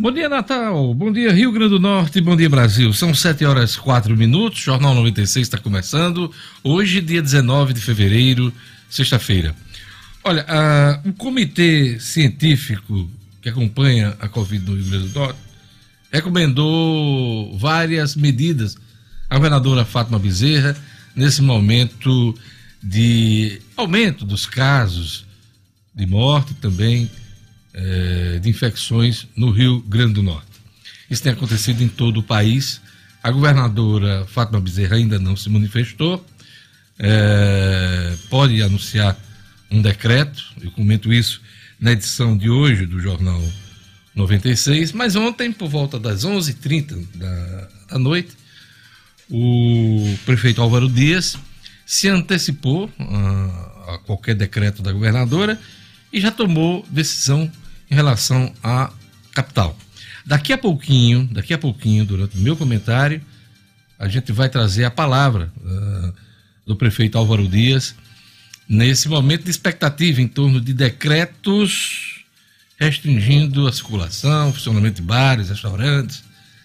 Bom dia, Natal. Bom dia, Rio Grande do Norte. Bom dia, Brasil. São 7 horas 4 minutos. Jornal 96 está começando. Hoje, dia 19 de fevereiro, sexta-feira. Olha, a, o comitê científico que acompanha a Covid no Rio Grande do Norte recomendou várias medidas à governadora Fátima Bezerra nesse momento de aumento dos casos de morte também eh, de infecções no Rio Grande do Norte. Isso tem acontecido em todo o país. A governadora Fátima Bezerra ainda não se manifestou. Eh, pode anunciar um decreto, eu comento isso na edição de hoje do Jornal 96, mas ontem, por volta das 11h30 da, da noite, o prefeito Álvaro Dias se antecipou a, a qualquer decreto da governadora e já tomou decisão em relação à capital. Daqui a pouquinho, daqui a pouquinho, durante o meu comentário, a gente vai trazer a palavra uh, do prefeito Álvaro Dias nesse momento de expectativa em torno de decretos restringindo a circulação, funcionamento de bares, restaurantes,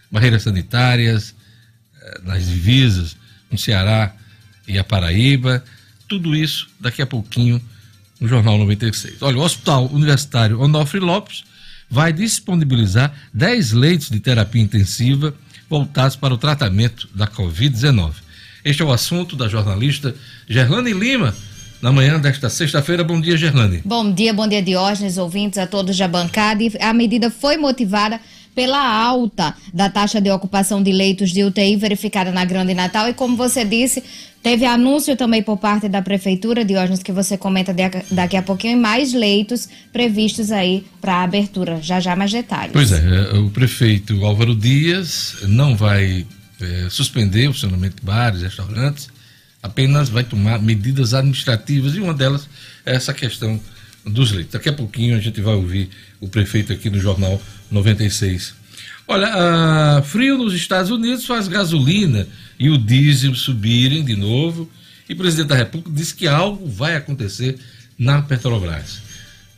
barreiras sanitárias, uh, nas divisas com Ceará e a Paraíba. Tudo isso daqui a pouquinho no Jornal 96. Olha, o Hospital Universitário Onofre Lopes vai disponibilizar 10 leitos de terapia intensiva voltados para o tratamento da Covid-19. Este é o assunto da jornalista Gerlane Lima, na manhã desta sexta-feira. Bom dia, Gerlane. Bom dia, bom dia, Diógenes, ouvintes, a todos da bancada. E a medida foi motivada pela alta da taxa de ocupação de leitos de UTI verificada na Grande Natal. E como você disse, teve anúncio também por parte da Prefeitura, Diógenes, que você comenta daqui a pouquinho, e mais leitos previstos aí para a abertura. Já já mais detalhes. Pois é, é, o prefeito Álvaro Dias não vai é, suspender o funcionamento de bares, restaurantes, apenas vai tomar medidas administrativas e uma delas é essa questão dos leitos. Daqui a pouquinho a gente vai ouvir o prefeito aqui no Jornal 96. Olha, frio nos Estados Unidos faz gasolina e o diesel subirem de novo. E o presidente da República disse que algo vai acontecer na Petrobras.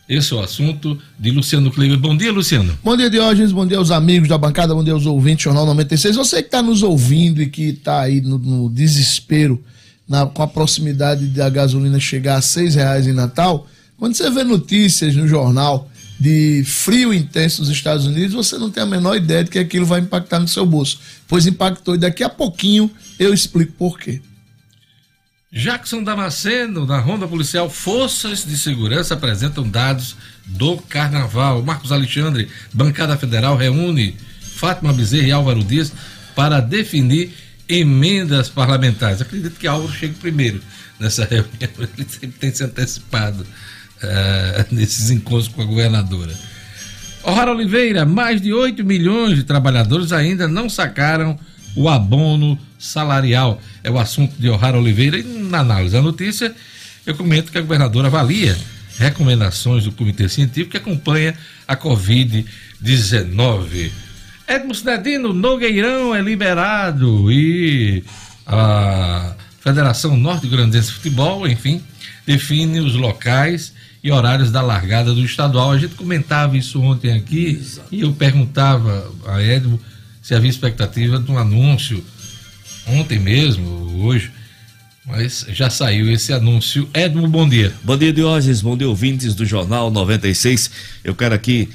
Esse é o assunto de Luciano Kleber. Bom dia, Luciano. Bom dia, Diógenes. Bom dia aos amigos da bancada. Bom dia aos ouvintes do Jornal 96. Você que está nos ouvindo e que está aí no, no desespero na, com a proximidade da gasolina chegar a seis reais em Natal, quando você vê notícias no jornal de frio intenso nos Estados Unidos, você não tem a menor ideia de que aquilo vai impactar no seu bolso. Pois impactou e daqui a pouquinho eu explico por quê. Jackson Damasceno, na Ronda Policial, forças de segurança apresentam dados do Carnaval. Marcos Alexandre, Bancada Federal, reúne Fátima Bezerra e Álvaro Dias para definir emendas parlamentares. Acredito que Álvaro chegue primeiro nessa reunião, ele sempre tem se antecipado uh, nesses encontros com a governadora. O'Hara Oliveira, mais de 8 milhões de trabalhadores ainda não sacaram o abono salarial. É o assunto de O'Hara Oliveira. E na análise da notícia, eu comento que a governadora avalia recomendações do Comitê Científico que acompanha a Covid-19. Edmo Cidadino, Nogueirão é liberado e a Federação Norte Grandense de Futebol, enfim, define os locais e horários da largada do estadual. A gente comentava isso ontem aqui Exato. e eu perguntava a Edmo se havia expectativa de um anúncio ontem mesmo, hoje, mas já saiu esse anúncio. Edmo, bom dia. Bom dia, Diógenes, bom dia, ouvintes do Jornal 96. Eu quero aqui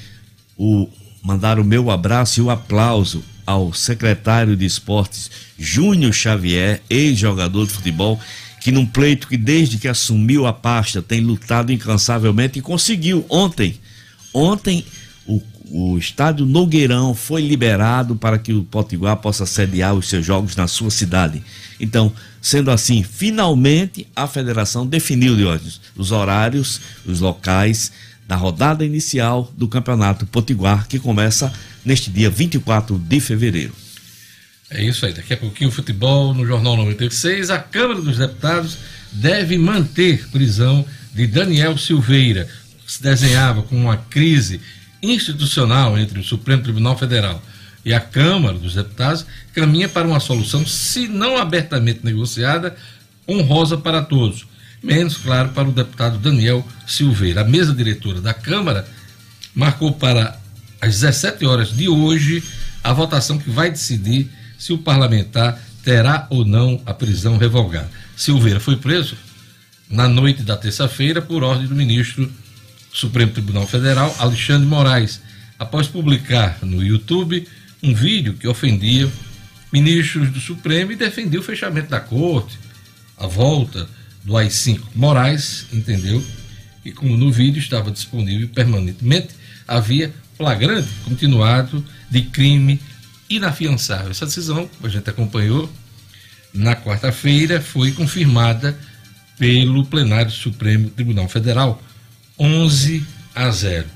o, mandar o meu abraço e o aplauso ao secretário de esportes Júnior Xavier, ex-jogador de futebol, que num pleito que desde que assumiu a pasta tem lutado incansavelmente e conseguiu ontem. Ontem o, o estádio Nogueirão foi liberado para que o Potiguar possa sediar os seus jogos na sua cidade. Então, sendo assim, finalmente a federação definiu, Diógenes, os horários, os locais da rodada inicial do Campeonato Potiguar, que começa neste dia 24 de fevereiro. É isso aí. Daqui a pouquinho o futebol no Jornal 96. A Câmara dos Deputados deve manter prisão de Daniel Silveira, que se desenhava com uma crise institucional entre o Supremo Tribunal Federal e a Câmara dos Deputados, caminha para uma solução, se não abertamente negociada, honrosa para todos. Menos, claro, para o deputado Daniel Silveira. A mesa diretora da Câmara marcou para às 17 horas de hoje, a votação que vai decidir se o parlamentar terá ou não a prisão revogada. Silveira foi preso na noite da terça-feira por ordem do ministro do Supremo Tribunal Federal, Alexandre Moraes, após publicar no YouTube um vídeo que ofendia ministros do Supremo e defendia o fechamento da corte, a volta do AI-5. Moraes entendeu que, como no vídeo estava disponível permanentemente, havia flagrante continuado de crime inafiançável. Essa decisão, a gente acompanhou na quarta-feira, foi confirmada pelo plenário do Supremo Tribunal Federal, 11 a 0.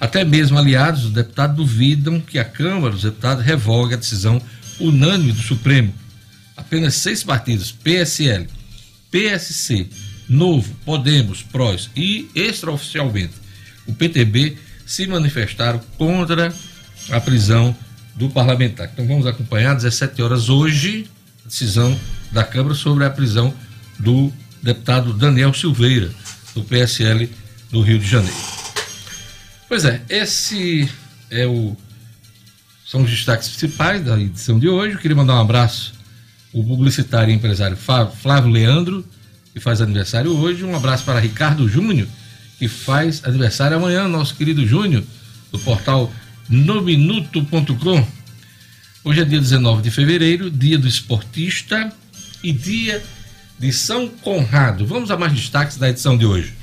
Até mesmo aliados do deputado duvidam que a Câmara dos Deputados revogue a decisão unânime do Supremo. Apenas seis partidos, PSL, PSC, Novo, Podemos, PROS e, extraoficialmente, o PTB, se manifestaram contra a prisão do parlamentar. Então vamos acompanhar, 17 horas hoje, a decisão da Câmara sobre a prisão do deputado Daniel Silveira, do PSL do Rio de Janeiro. Pois é, esse é o são os destaques principais da edição de hoje. Eu queria mandar um abraço ao publicitário e empresário Flávio Leandro, que faz aniversário hoje. Um abraço para Ricardo Júnior, que faz aniversário amanhã, nosso querido Júnior, do portal nominuto.com. Hoje é dia 19 de fevereiro, dia do esportista e dia de São Conrado. Vamos a mais destaques da edição de hoje.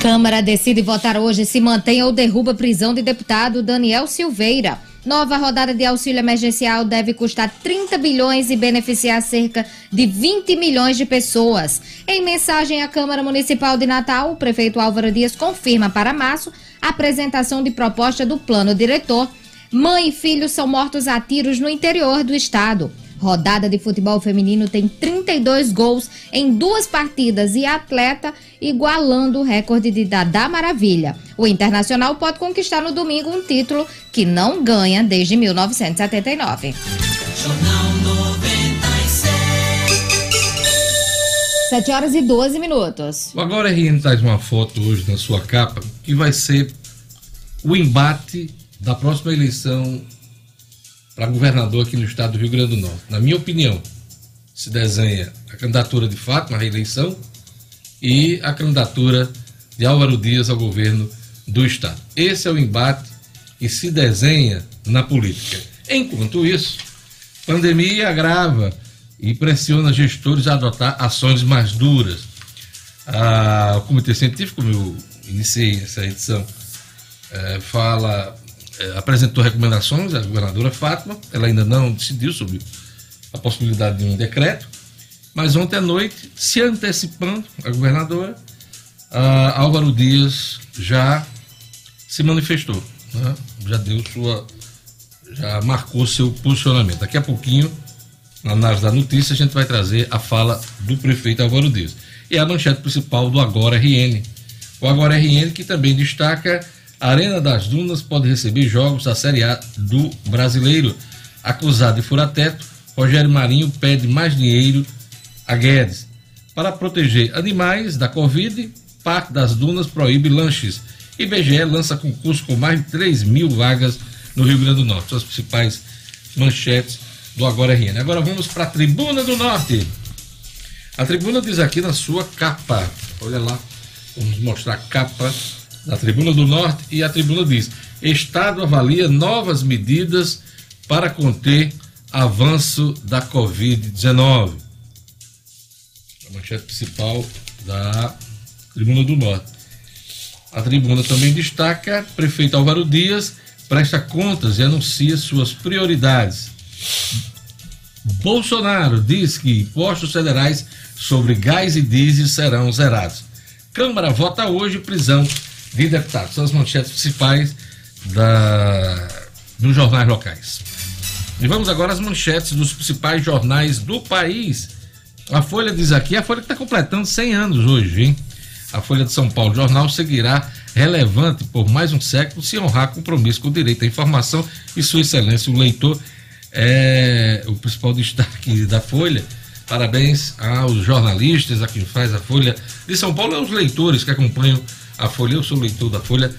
Câmara decide votar hoje se mantém ou derruba a prisão de deputado Daniel Silveira. Nova rodada de auxílio emergencial deve custar 30 bilhões e beneficiar cerca de 20 milhões de pessoas. Em mensagem à Câmara Municipal de Natal, o prefeito Álvaro Dias confirma para março a apresentação de proposta do plano diretor. Mãe e filho são mortos a tiros no interior do estado. Rodada de futebol feminino tem 32 gols em duas partidas e atleta igualando o recorde de Dadá Maravilha. O Internacional pode conquistar no domingo um título que não ganha desde 1979. Jornal 96. 7 horas e 12 minutos. O Agora RN traz uma foto hoje na sua capa que vai ser o embate da próxima eleição para governador aqui no estado do Rio Grande do Norte. Na minha opinião, se desenha a candidatura de Fátima à reeleição e a candidatura de Álvaro Dias ao governo do estado. Esse é o embate que se desenha na política. Enquanto isso, pandemia agrava e pressiona gestores a adotar ações mais duras. Ah, o Comitê Científico, como eu iniciei essa edição, eh, fala é, apresentou recomendações à governadora Fátima, ela ainda não decidiu sobre a possibilidade de um decreto, mas ontem à noite, se antecipando, a governadora, a Álvaro Dias já se manifestou, né? já deu sua, já marcou seu posicionamento. Daqui a pouquinho, na análise da notícia, a gente vai trazer a fala do prefeito Álvaro Dias. E a manchete principal do Agora RN. O Agora RN que também destaca a Arena das Dunas pode receber jogos da Série A do Brasileiro. Acusado de furateto, Rogério Marinho pede mais dinheiro a Guedes. Para proteger animais da Covid, Parque das Dunas proíbe lanches. IBGE lança concurso com mais de 3 mil vagas no Rio Grande do Norte. São as principais manchetes do Agora RN. Agora vamos para a Tribuna do Norte. A tribuna diz aqui na sua capa. Olha lá, vamos mostrar a capa da Tribuna do Norte, e a tribuna diz: Estado avalia novas medidas para conter avanço da Covid-19. A manchete principal da Tribuna do Norte. A tribuna também destaca: prefeito Álvaro Dias presta contas e anuncia suas prioridades. Bolsonaro diz que impostos federais sobre gás e diesel serão zerados. Câmara vota hoje prisão de deputados. São as manchetes principais da, dos jornais locais. E vamos agora às manchetes dos principais jornais do país. A Folha diz aqui, a Folha está completando 100 anos hoje, hein? A Folha de São Paulo Jornal seguirá relevante por mais um século se honrar compromisso com o direito à informação e sua excelência. O leitor é o principal destaque da Folha. Parabéns aos jornalistas, a quem faz a Folha de São Paulo aos leitores que acompanham a Folha, eu sou leitor da Folha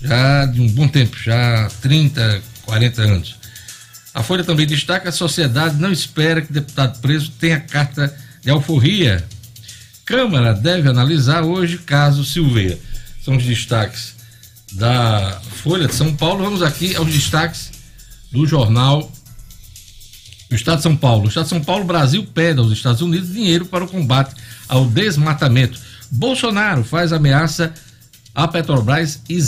já de um bom tempo, já 30, 40 anos. A Folha também destaca: a sociedade não espera que deputado preso tenha carta de alforria. Câmara deve analisar hoje caso Silveira. São os destaques da Folha de São Paulo. Vamos aqui aos destaques do jornal do Estado de São Paulo. O Estado de São Paulo, Brasil pede aos Estados Unidos dinheiro para o combate ao desmatamento. Bolsonaro faz ameaça à Petrobras e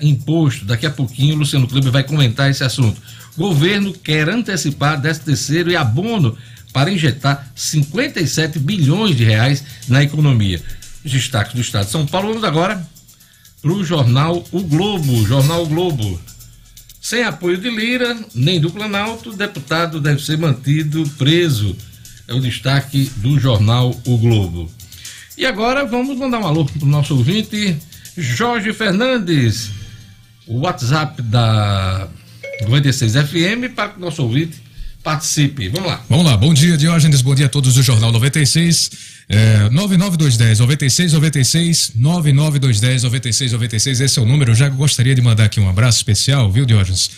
imposto. Daqui a pouquinho o Luciano Clube vai comentar esse assunto. Governo quer antecipar 13 terceiro e abono para injetar 57 bilhões de reais na economia. Os destaques do Estado de São Paulo. Vamos agora para o jornal O Globo. Jornal o Globo. Sem apoio de Lira, nem do Planalto, deputado deve ser mantido preso. É o destaque do jornal O Globo. E agora vamos mandar um alô para o nosso ouvinte, Jorge Fernandes. O WhatsApp da 96 FM para que o nosso ouvinte participe. Vamos lá. Vamos lá. Bom dia, Diógenes. Bom dia a todos do Jornal 96. É, 99210 96 96 99210 96 96. Esse é o número. Eu já gostaria de mandar aqui um abraço especial, viu, Diógenes?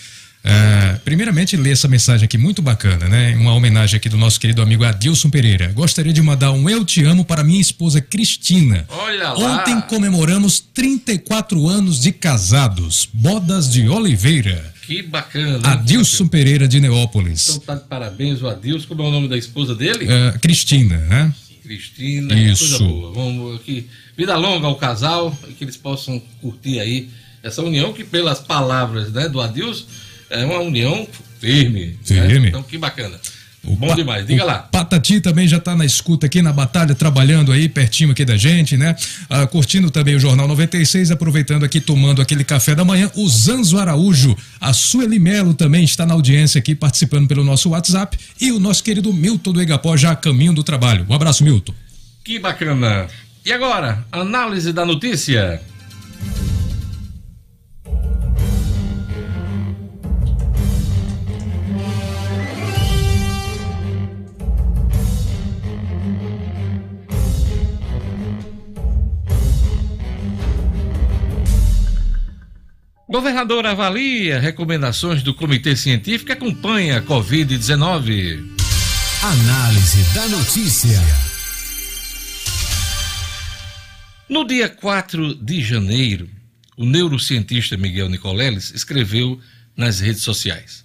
É, primeiramente, ler essa mensagem aqui muito bacana, né? Uma homenagem aqui do nosso querido amigo Adilson Pereira. Gostaria de mandar um Eu Te Amo para minha esposa Cristina. Olha lá. Ontem comemoramos 34 anos de casados. Bodas de Oliveira. Que bacana. hein? Adilson Pereira de Neópolis. Então tá de parabéns o Adilson. Como é o nome da esposa dele? É, Cristina, né? Cristina. Isso. Coisa boa. Vamos aqui. Vida longa ao casal e que eles possam curtir aí essa união que pelas palavras né, do Adilson é uma união firme. né? Firme. Então que bacana. O Bom demais. Diga lá. Patati também já está na escuta aqui na batalha, trabalhando aí pertinho aqui da gente, né? Ah, curtindo também o Jornal 96, aproveitando aqui, tomando aquele café da manhã. O Zanzo Araújo, a Sueli Melo também está na audiência aqui, participando pelo nosso WhatsApp. E o nosso querido Milton do Egapó já a caminho do trabalho. Um abraço, Milton. Que bacana. E agora, análise da notícia. Governador avalia recomendações do Comitê Científico que acompanha a Covid-19. Análise da notícia. No dia 4 de janeiro, o neurocientista Miguel Nicoleles escreveu nas redes sociais.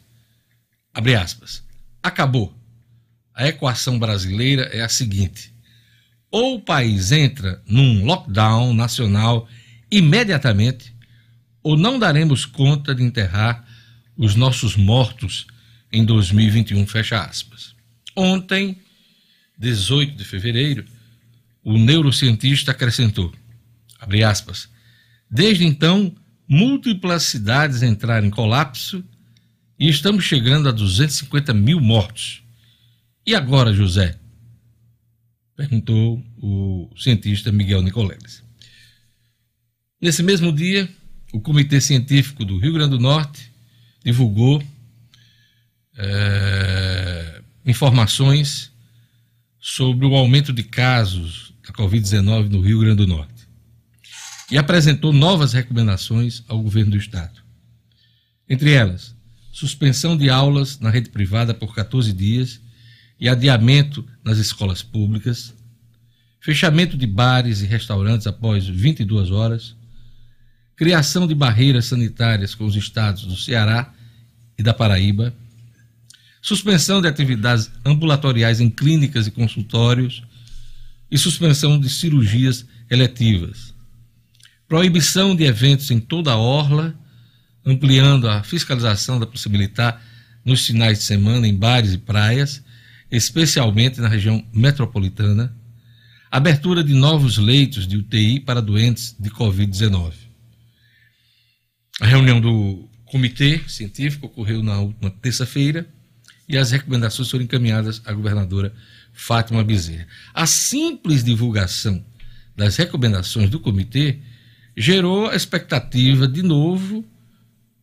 Abre aspas. Acabou. A equação brasileira é a seguinte: ou o país entra num lockdown nacional imediatamente, ou não daremos conta de enterrar os nossos mortos em 2021, fecha aspas. Ontem, 18 de fevereiro, o neurocientista acrescentou, abre aspas, desde então, múltiplas cidades entraram em colapso e estamos chegando a 250 mil mortos. E agora, José? Perguntou o cientista Miguel Nicoleles. Nesse mesmo dia, o Comitê Científico do Rio Grande do Norte divulgou eh, informações sobre o aumento de casos da Covid-19 no Rio Grande do Norte e apresentou novas recomendações ao governo do estado. Entre elas, suspensão de aulas na rede privada por 14 dias e adiamento nas escolas públicas, fechamento de bares e restaurantes após 22 horas, criação de barreiras sanitárias com os estados do Ceará e da Paraíba, suspensão de atividades ambulatoriais em clínicas e consultórios e suspensão de cirurgias eletivas. Proibição de eventos em toda a orla, ampliando a fiscalização da possibilitar nos finais de semana em bares e praias, especialmente na região metropolitana. Abertura de novos leitos de UTI para doentes de Covid-19. A reunião do comitê científico ocorreu na última terça-feira e as recomendações foram encaminhadas à governadora Fátima Bezerra. A simples divulgação das recomendações do comitê gerou a expectativa de novo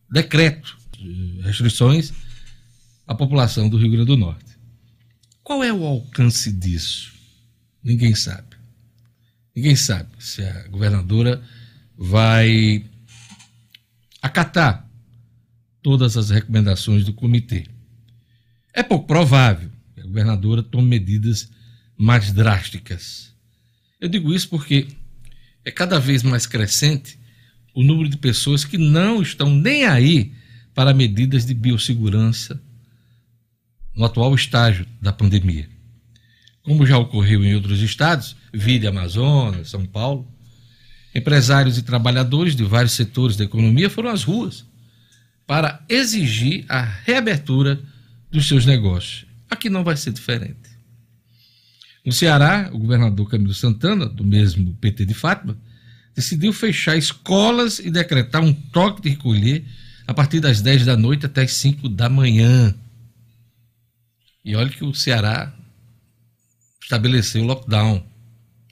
decreto de restrições à população do Rio Grande do Norte. Qual é o alcance disso? Ninguém sabe. Ninguém sabe se a governadora vai acatar todas as recomendações do comitê. É pouco provável que a governadora tome medidas mais drásticas. Eu digo isso porque é cada vez mais crescente o número de pessoas que não estão nem aí para medidas de biossegurança no atual estágio da pandemia. Como já ocorreu em outros estados, vire Amazonas, São Paulo, empresários e trabalhadores de vários setores da economia foram às ruas para exigir a reabertura dos seus negócios. Aqui não vai ser diferente. No Ceará, o governador Camilo Santana, do mesmo PT de Fátima, decidiu fechar escolas e decretar um toque de recolher a partir das 10 da noite até as 5 da manhã. E olha que o Ceará estabeleceu lockdown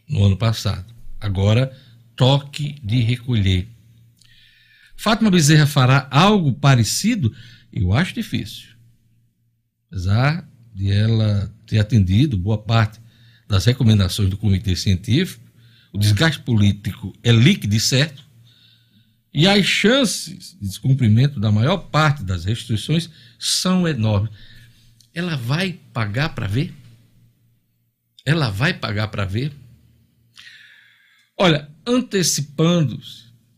no ano passado. Agora, toque de recolher. Fátima Bezerra fará algo parecido? Eu acho difícil. Apesar de ela ter atendido boa parte das recomendações do comitê científico, o desgaste político é líquido e certo, e as chances de descumprimento da maior parte das restrições são enormes. Ela vai pagar para ver? Ela vai pagar para ver? Olha, antecipando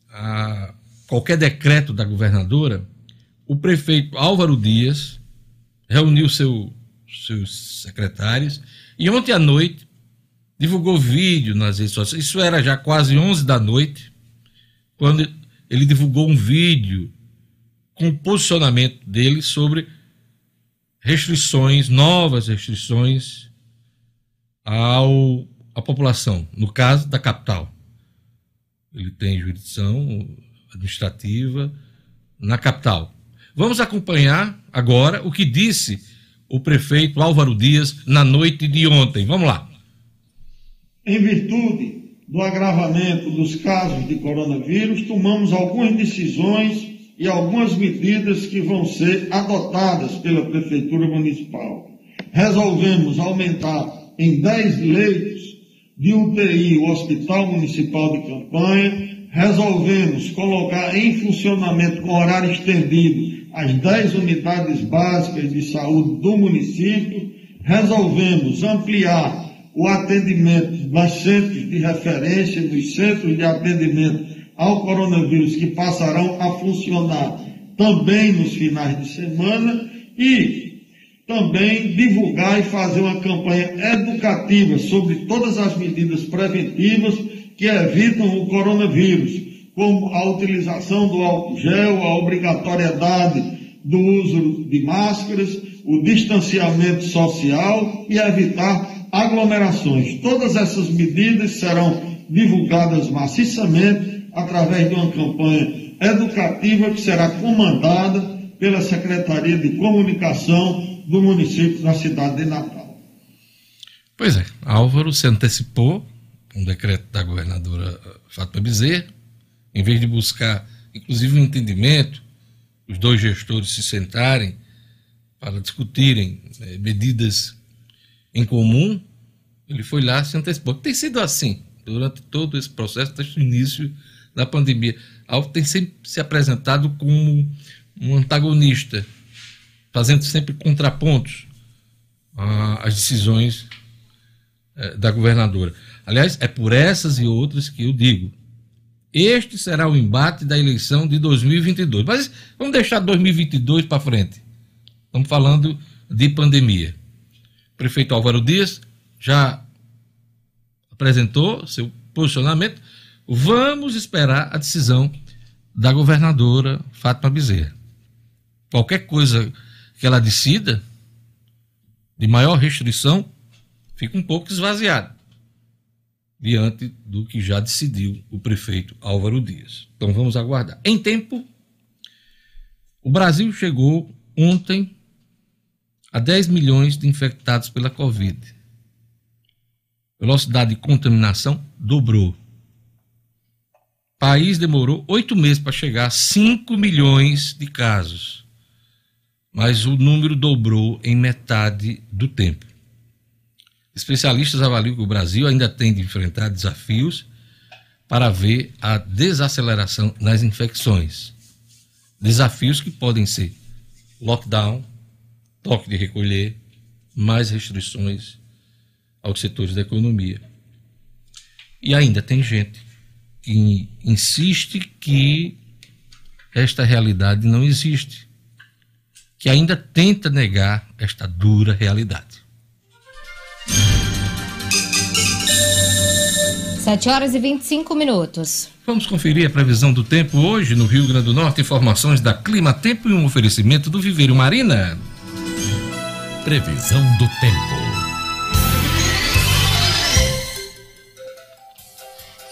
a qualquer decreto da governadora, o prefeito Álvaro Dias reuniu seu, seus secretários e ontem à noite divulgou vídeo nas redes sociais. Isso era já quase 11 da noite, quando ele divulgou um vídeo com o posicionamento dele sobre restrições, novas restrições ao, à população, no caso da capital. Ele tem jurisdição administrativa na capital. Vamos acompanhar agora o que disse o prefeito Álvaro Dias na noite de ontem. Vamos lá. Em virtude do agravamento dos casos de coronavírus, tomamos algumas decisões e algumas medidas que vão ser adotadas pela Prefeitura Municipal. Resolvemos aumentar em 10 leitos de UTI o Hospital Municipal de Campanha, resolvemos colocar em funcionamento com horário estendido as 10 unidades básicas de saúde do município, resolvemos ampliar o atendimento dos centros de referência, dos centros de atendimento ao coronavírus que passarão a funcionar também nos finais de semana e também divulgar e fazer uma campanha educativa sobre todas as medidas preventivas que evitam o coronavírus, como a utilização do álcool gel, a obrigatoriedade do uso de máscaras, o distanciamento social e evitar aglomerações. Todas essas medidas serão divulgadas maciçamente através de uma campanha educativa que será comandada pela Secretaria de Comunicação do município da cidade de Natal. Pois é, Álvaro se antecipou um decreto da governadora Fátima Bezerra, em vez de buscar, inclusive, um entendimento, os dois gestores se sentarem para discutirem é, medidas em comum, ele foi lá se antecipou. Tem sido assim durante todo esse processo, desde o início da pandemia. Alvo tem sempre se apresentado como um antagonista, fazendo sempre contrapontos às decisões é, da governadora. Aliás, é por essas e outras que eu digo. Este será o embate da eleição de 2022. Mas vamos deixar 2022 para frente. Estamos falando de pandemia. O prefeito Álvaro Dias já apresentou seu posicionamento. Vamos esperar a decisão da governadora Fátima Bezerra. Qualquer coisa que ela decida, de maior restrição, fica um pouco esvaziado diante do que já decidiu o prefeito Álvaro Dias. Então vamos aguardar. Em tempo, o Brasil chegou ontem a 10 milhões de infectados pela Covid. Velocidade de contaminação dobrou. O país demorou oito meses para chegar a 5 milhões de casos, mas o número dobrou em metade do tempo. Especialistas avaliam que o Brasil ainda tem de enfrentar desafios para ver a desaceleração nas infecções. Desafios que podem ser lockdown, toque de recolher, mais restrições aos setores da economia. E ainda tem gente que insiste que esta realidade não existe, que ainda tenta negar esta dura realidade. 7 horas e 25 minutos. Vamos conferir a previsão do tempo hoje no Rio Grande do Norte. Informações da Clima Tempo e um oferecimento do Viveiro Marina. Previsão do tempo.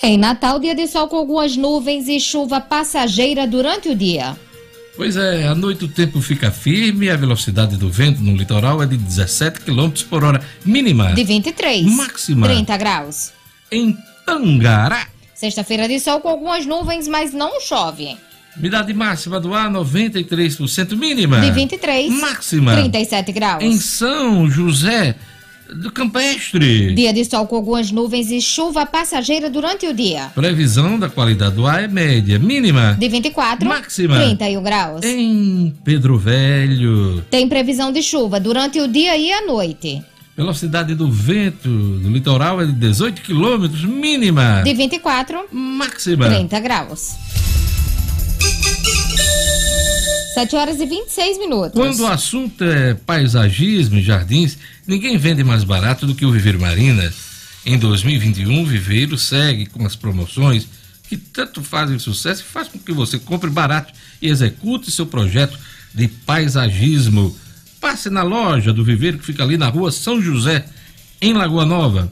Em Natal, dia de sol com algumas nuvens e chuva passageira durante o dia. Pois é, à noite o tempo fica firme, a velocidade do vento no litoral é de 17 km por hora, mínima. De 23. Máxima. 30 graus. Em Tangará, Sexta-feira de sol com algumas nuvens, mas não chove. umidade máxima do ar 93%, mínima. De 23. Máxima. 37 graus. Em São José do Campestre. Dia de sol com algumas nuvens e chuva passageira durante o dia. Previsão da qualidade do ar é média, mínima. De 24. Máxima. 31 graus. Em Pedro Velho, Tem previsão de chuva durante o dia e a noite. velocidade do vento do litoral é de 18 km, mínima. De 24. Máxima. 30 graus. 7 horas e 26 minutos. Quando o assunto é paisagismo e jardins, ninguém vende mais barato do que o Viveiro Marina. Em 2021, o Viveiro segue com as promoções que tanto fazem sucesso e faz com que você compre barato e execute seu projeto de paisagismo. Passe na loja do Viveiro que fica ali na rua São José, em Lagoa Nova.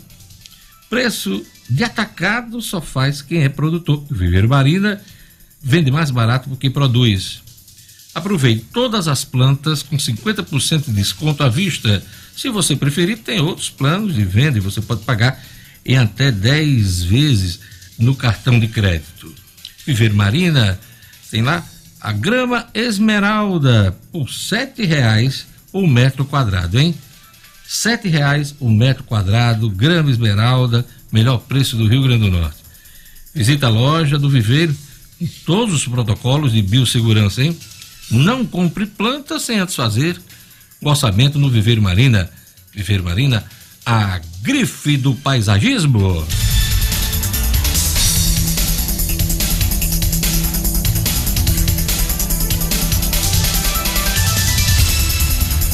Preço de atacado só faz quem é produtor. O Viveiro Marina vende mais barato porque produz. Aproveite todas as plantas com 50% de desconto à vista. Se você preferir, tem outros planos de venda e você pode pagar em até 10 vezes no cartão de crédito. Viver Marina tem lá a grama esmeralda por R$ 7,00 o metro quadrado, hein? R$ 7,00 o metro quadrado, grama esmeralda, melhor preço do Rio Grande do Norte. Visita a loja do Viveiro com todos os protocolos de biossegurança, hein? Não compre planta sem antes fazer o orçamento no Viveiro Marina. Viveiro Marina, a grife do paisagismo.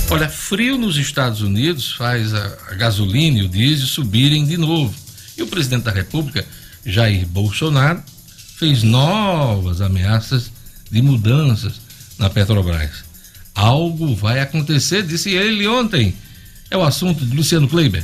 Olha, frio nos Estados Unidos faz a, a gasolina e o diesel subirem de novo. E o presidente da República, Jair Bolsonaro, fez novas ameaças de mudanças na Petrobras. Algo vai acontecer, disse ele ontem. É o assunto de Luciano Kleiber.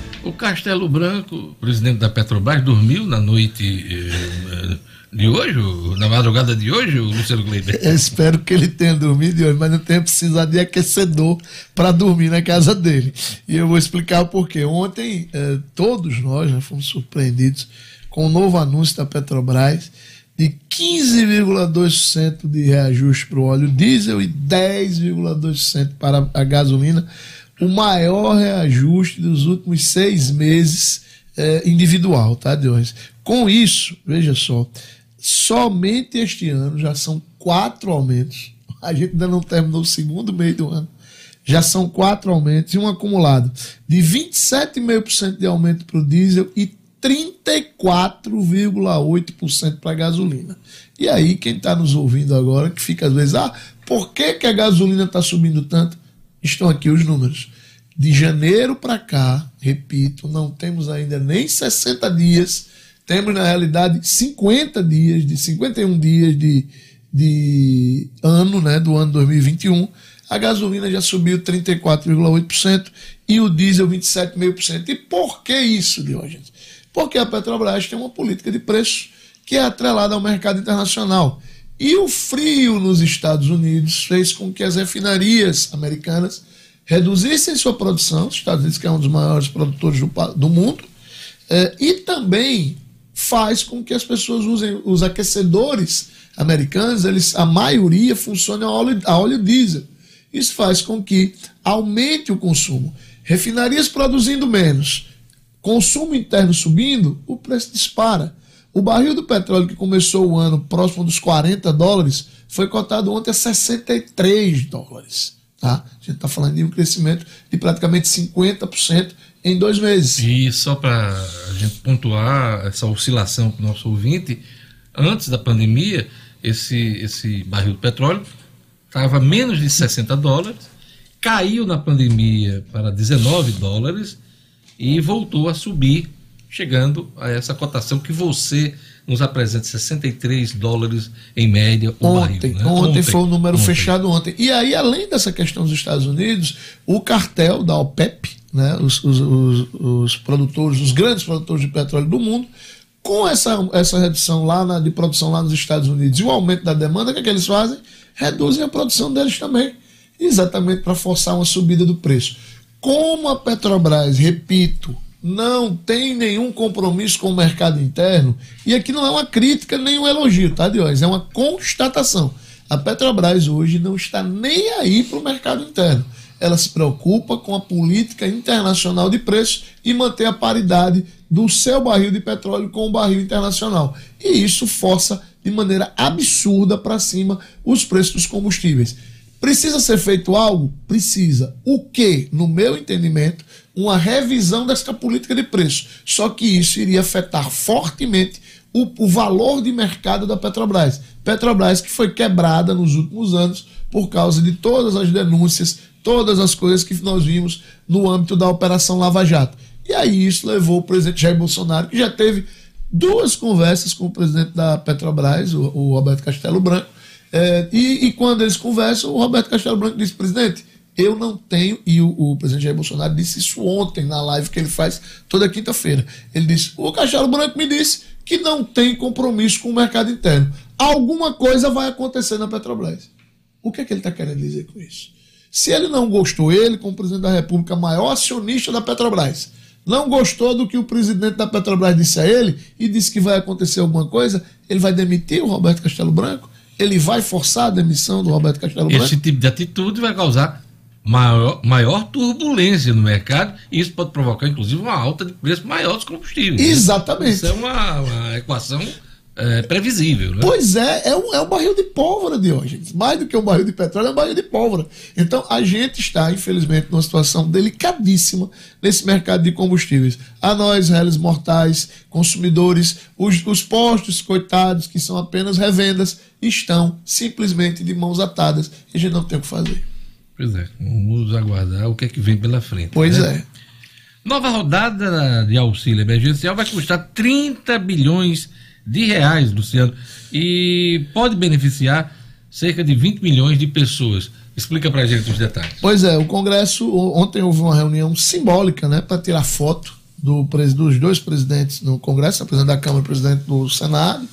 O Castelo Branco, presidente da Petrobras, dormiu na noite eh, de hoje, na madrugada de hoje, o Luciano Kleiber. Eu espero que ele tenha dormido hoje, mas não tenha precisado de aquecedor para dormir na casa dele. E eu vou explicar o porquê. Ontem, eh, todos nós fomos surpreendidos com o novo anúncio da Petrobras de 15,2% de reajuste para o óleo diesel e 10,2% para a gasolina, o maior reajuste dos últimos seis meses eh, individual, tá, Deus? Com isso, veja só, somente este ano já são quatro aumentos. A gente ainda não terminou o segundo mês do ano. Já são quatro aumentos e um acumulado de 27,5% de aumento para o diesel e 34,8% para a gasolina. E aí, quem está nos ouvindo agora, que fica às vezes, ah, por que, que a gasolina está subindo tanto? Estão aqui os números. De janeiro para cá, repito, não temos ainda nem 60 dias, temos na realidade 50 dias, de 51 dias de, de ano, né, do ano 2021. A gasolina já subiu 34,8% e o diesel 27,5%. E por que isso, Diógenes? Porque a Petrobras tem uma política de preço que é atrelada ao mercado internacional. E o frio nos Estados Unidos fez com que as refinarias americanas reduzissem sua produção, os Estados Unidos que é um dos maiores produtores do, do mundo, é, e também faz com que as pessoas usem os aquecedores americanos, eles, a maioria funciona a óleo, a óleo diesel. Isso faz com que aumente o consumo. Refinarias produzindo menos, consumo interno subindo, o preço dispara. O barril do petróleo que começou o ano próximo dos 40 dólares foi cotado ontem a 63 dólares. Tá? A gente está falando de um crescimento de praticamente 50% em dois meses. E só para a gente pontuar essa oscilação para o nosso ouvinte, antes da pandemia, esse, esse barril de petróleo estava menos de 60 dólares, caiu na pandemia para 19 dólares e voltou a subir, chegando a essa cotação que você nos apresenta 63 dólares em média o ontem, barril. Né? Ontem, ontem foi o número ontem. fechado ontem. E aí, além dessa questão dos Estados Unidos, o cartel da OPEP, né, os, os, os, os produtores, os grandes produtores de petróleo do mundo, com essa, essa redução lá na, de produção lá nos Estados Unidos e o aumento da demanda, o que, é que eles fazem? Reduzem a produção deles também, exatamente para forçar uma subida do preço. Como a Petrobras, repito, não tem nenhum compromisso com o mercado interno, e aqui não é uma crítica nem um elogio, tá, Diógenes? É uma constatação. A Petrobras hoje não está nem aí para o mercado interno ela se preocupa com a política internacional de preços e manter a paridade do seu barril de petróleo com o barril internacional. E isso força de maneira absurda para cima os preços dos combustíveis. Precisa ser feito algo? Precisa. O que, no meu entendimento, uma revisão dessa política de preços. Só que isso iria afetar fortemente o, o valor de mercado da Petrobras. Petrobras que foi quebrada nos últimos anos por causa de todas as denúncias todas as coisas que nós vimos no âmbito da Operação Lava Jato. E aí isso levou o presidente Jair Bolsonaro, que já teve duas conversas com o presidente da Petrobras, o, o Roberto Castelo Branco, é, e, e, quando eles conversam, o Roberto Castelo Branco disse, presidente, eu não tenho, e o, o, presidente Jair Bolsonaro disse isso ontem na live que ele faz toda quinta-feira. Ele disse: o Castelo Branco me disse que não tem compromisso com o mercado interno. Alguma coisa vai acontecer na Petrobras. O que, é que ele está querendo dizer com isso? Se ele não gostou, ele, como presidente da República, maior acionista da Petrobras, não gostou do que o presidente da Petrobras disse a ele e disse que vai acontecer alguma coisa, ele vai demitir o Roberto Castelo Branco? Ele vai forçar a demissão do Roberto Castelo Branco? Esse tipo de atitude vai causar maior, maior turbulência no mercado e isso pode provocar, inclusive, uma alta de preço maior dos combustíveis. Exatamente. Isso é uma, uma equação é, previsível. Né? Pois é, é um, é um barril de pólvora de hoje. Mais do que um barril de petróleo, é um barril de pólvora. Então a gente está, infelizmente, numa situação delicadíssima nesse mercado de combustíveis. A nós, réis mortais, consumidores, os, os postos, coitados, que são apenas revendas, estão simplesmente de mãos atadas e a gente não tem o que fazer. Pois é, vamos aguardar o que é que vem pela frente. Pois né? é. Nova rodada de auxílio emergencial vai custar 30 bilhões de reais, Luciano, e pode beneficiar cerca de 20 milhões de pessoas. Explica pra gente os detalhes. Pois é, o Congresso, ontem houve uma reunião simbólica, né, para tirar foto do, dos dois presidentes no Congresso, presidente da Câmara e o presidente do Senado,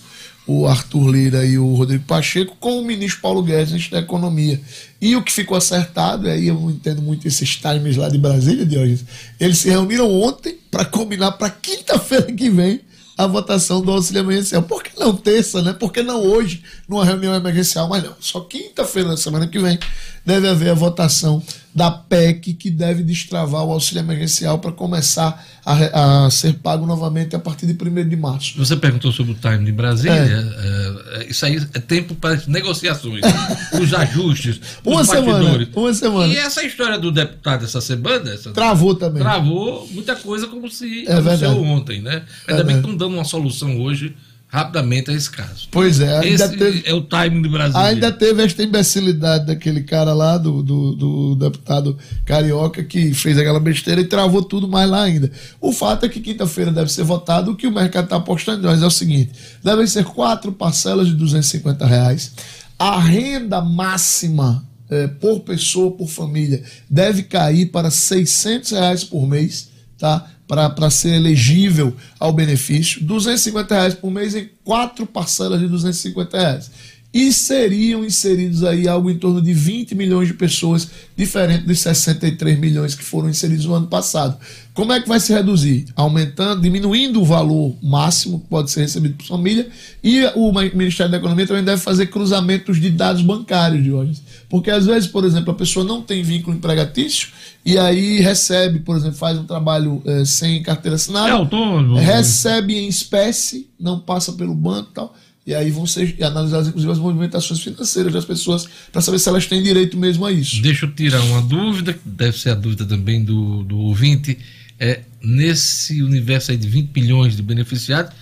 o Arthur Lira e o Rodrigo Pacheco, com o ministro Paulo Guedes, da Economia. E o que ficou acertado, aí eu entendo muito esses times lá de Brasília, de hoje, eles se reuniram ontem para combinar para quinta-feira que vem a votação do auxílio emergencial. Por que não terça, né? Por que não hoje, numa reunião emergencial? Mas não, só quinta-feira da semana que vem deve haver a votação da PEC que deve destravar o auxílio emergencial para começar a, a, ser pago novamente a partir de 1 de março. Você perguntou sobre o time de Brasília. É. É, isso aí é tempo para negociações, os ajustes, uma os semana, Uma semana. E essa história do deputado essa semana. Essa, travou também. Travou muita coisa como se é aconteceu ontem, né? Ainda bem que estão dando uma solução hoje rapidamente a esse caso. Pois é, ainda Esse teve, é o timing do Brasil. Ainda teve esta imbecilidade daquele cara lá, do, do, do, deputado carioca, que fez aquela besteira e travou tudo mais lá ainda. O fato é que quinta-feira deve ser votado, o que o mercado está apostando nós é o seguinte: devem ser quatro parcelas de 250 reais. A renda máxima é, por pessoa, por família, deve cair para 600 reais por mês, tá? Para ser elegível ao benefício, 250 reais por mês em quatro parcelas de 250 reais. e seriam inseridos aí algo em torno de 20 milhões de pessoas, diferente dos 63 milhões que foram inseridos no ano passado. Como é que vai se reduzir? Aumentando, diminuindo o valor máximo que pode ser recebido por família e o Ministério da Economia também deve fazer cruzamentos de dados bancários de hoje. Porque às vezes, por exemplo, a pessoa não tem vínculo empregatício e aí recebe, por exemplo, faz um trabalho eh, sem carteira assinada, É autônomo. recebe em espécie, não passa pelo banco e tal. E aí vão ser analisadas, inclusive, as movimentações financeiras das pessoas para saber se elas têm direito mesmo a isso. Deixa eu tirar uma dúvida, que deve ser a dúvida também do, do ouvinte. É, nesse universo aí de 20 milhões de beneficiados,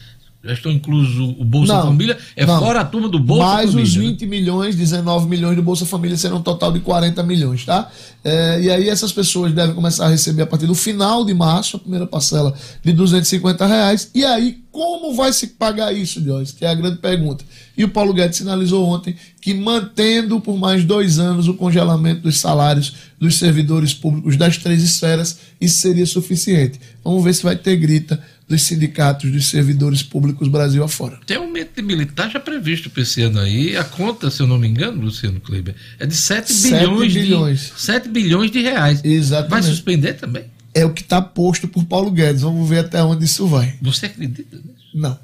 já estão inclusos o Bolsa Não, Família? É não. fora a turma do Bolsa Mais Família. os né? 20 milhões, 19 milhões do Bolsa Família serão um total de 40 milhões, tá? É, e aí essas pessoas devem começar a receber a partir do final de março, a primeira parcela de 250 reais. E aí, como vai se pagar isso, Diógenes? Que é a grande pergunta. E o Paulo Guedes sinalizou ontem que mantendo por mais dois anos o congelamento dos salários dos servidores públicos das três esferas, isso seria suficiente. Vamos ver se vai ter grita dos sindicatos dos servidores públicos Brasil afora. Tem aumento de militar já previsto para esse ano aí. A conta, se eu não me engano, Luciano Kleber, é de 7 Sete bilhões, bilhões. de 7 bilhões de reais. Vai Exatamente. suspender também? É o que está posto por Paulo Guedes. Vamos ver até onde isso vai. Você acredita nisso? Não.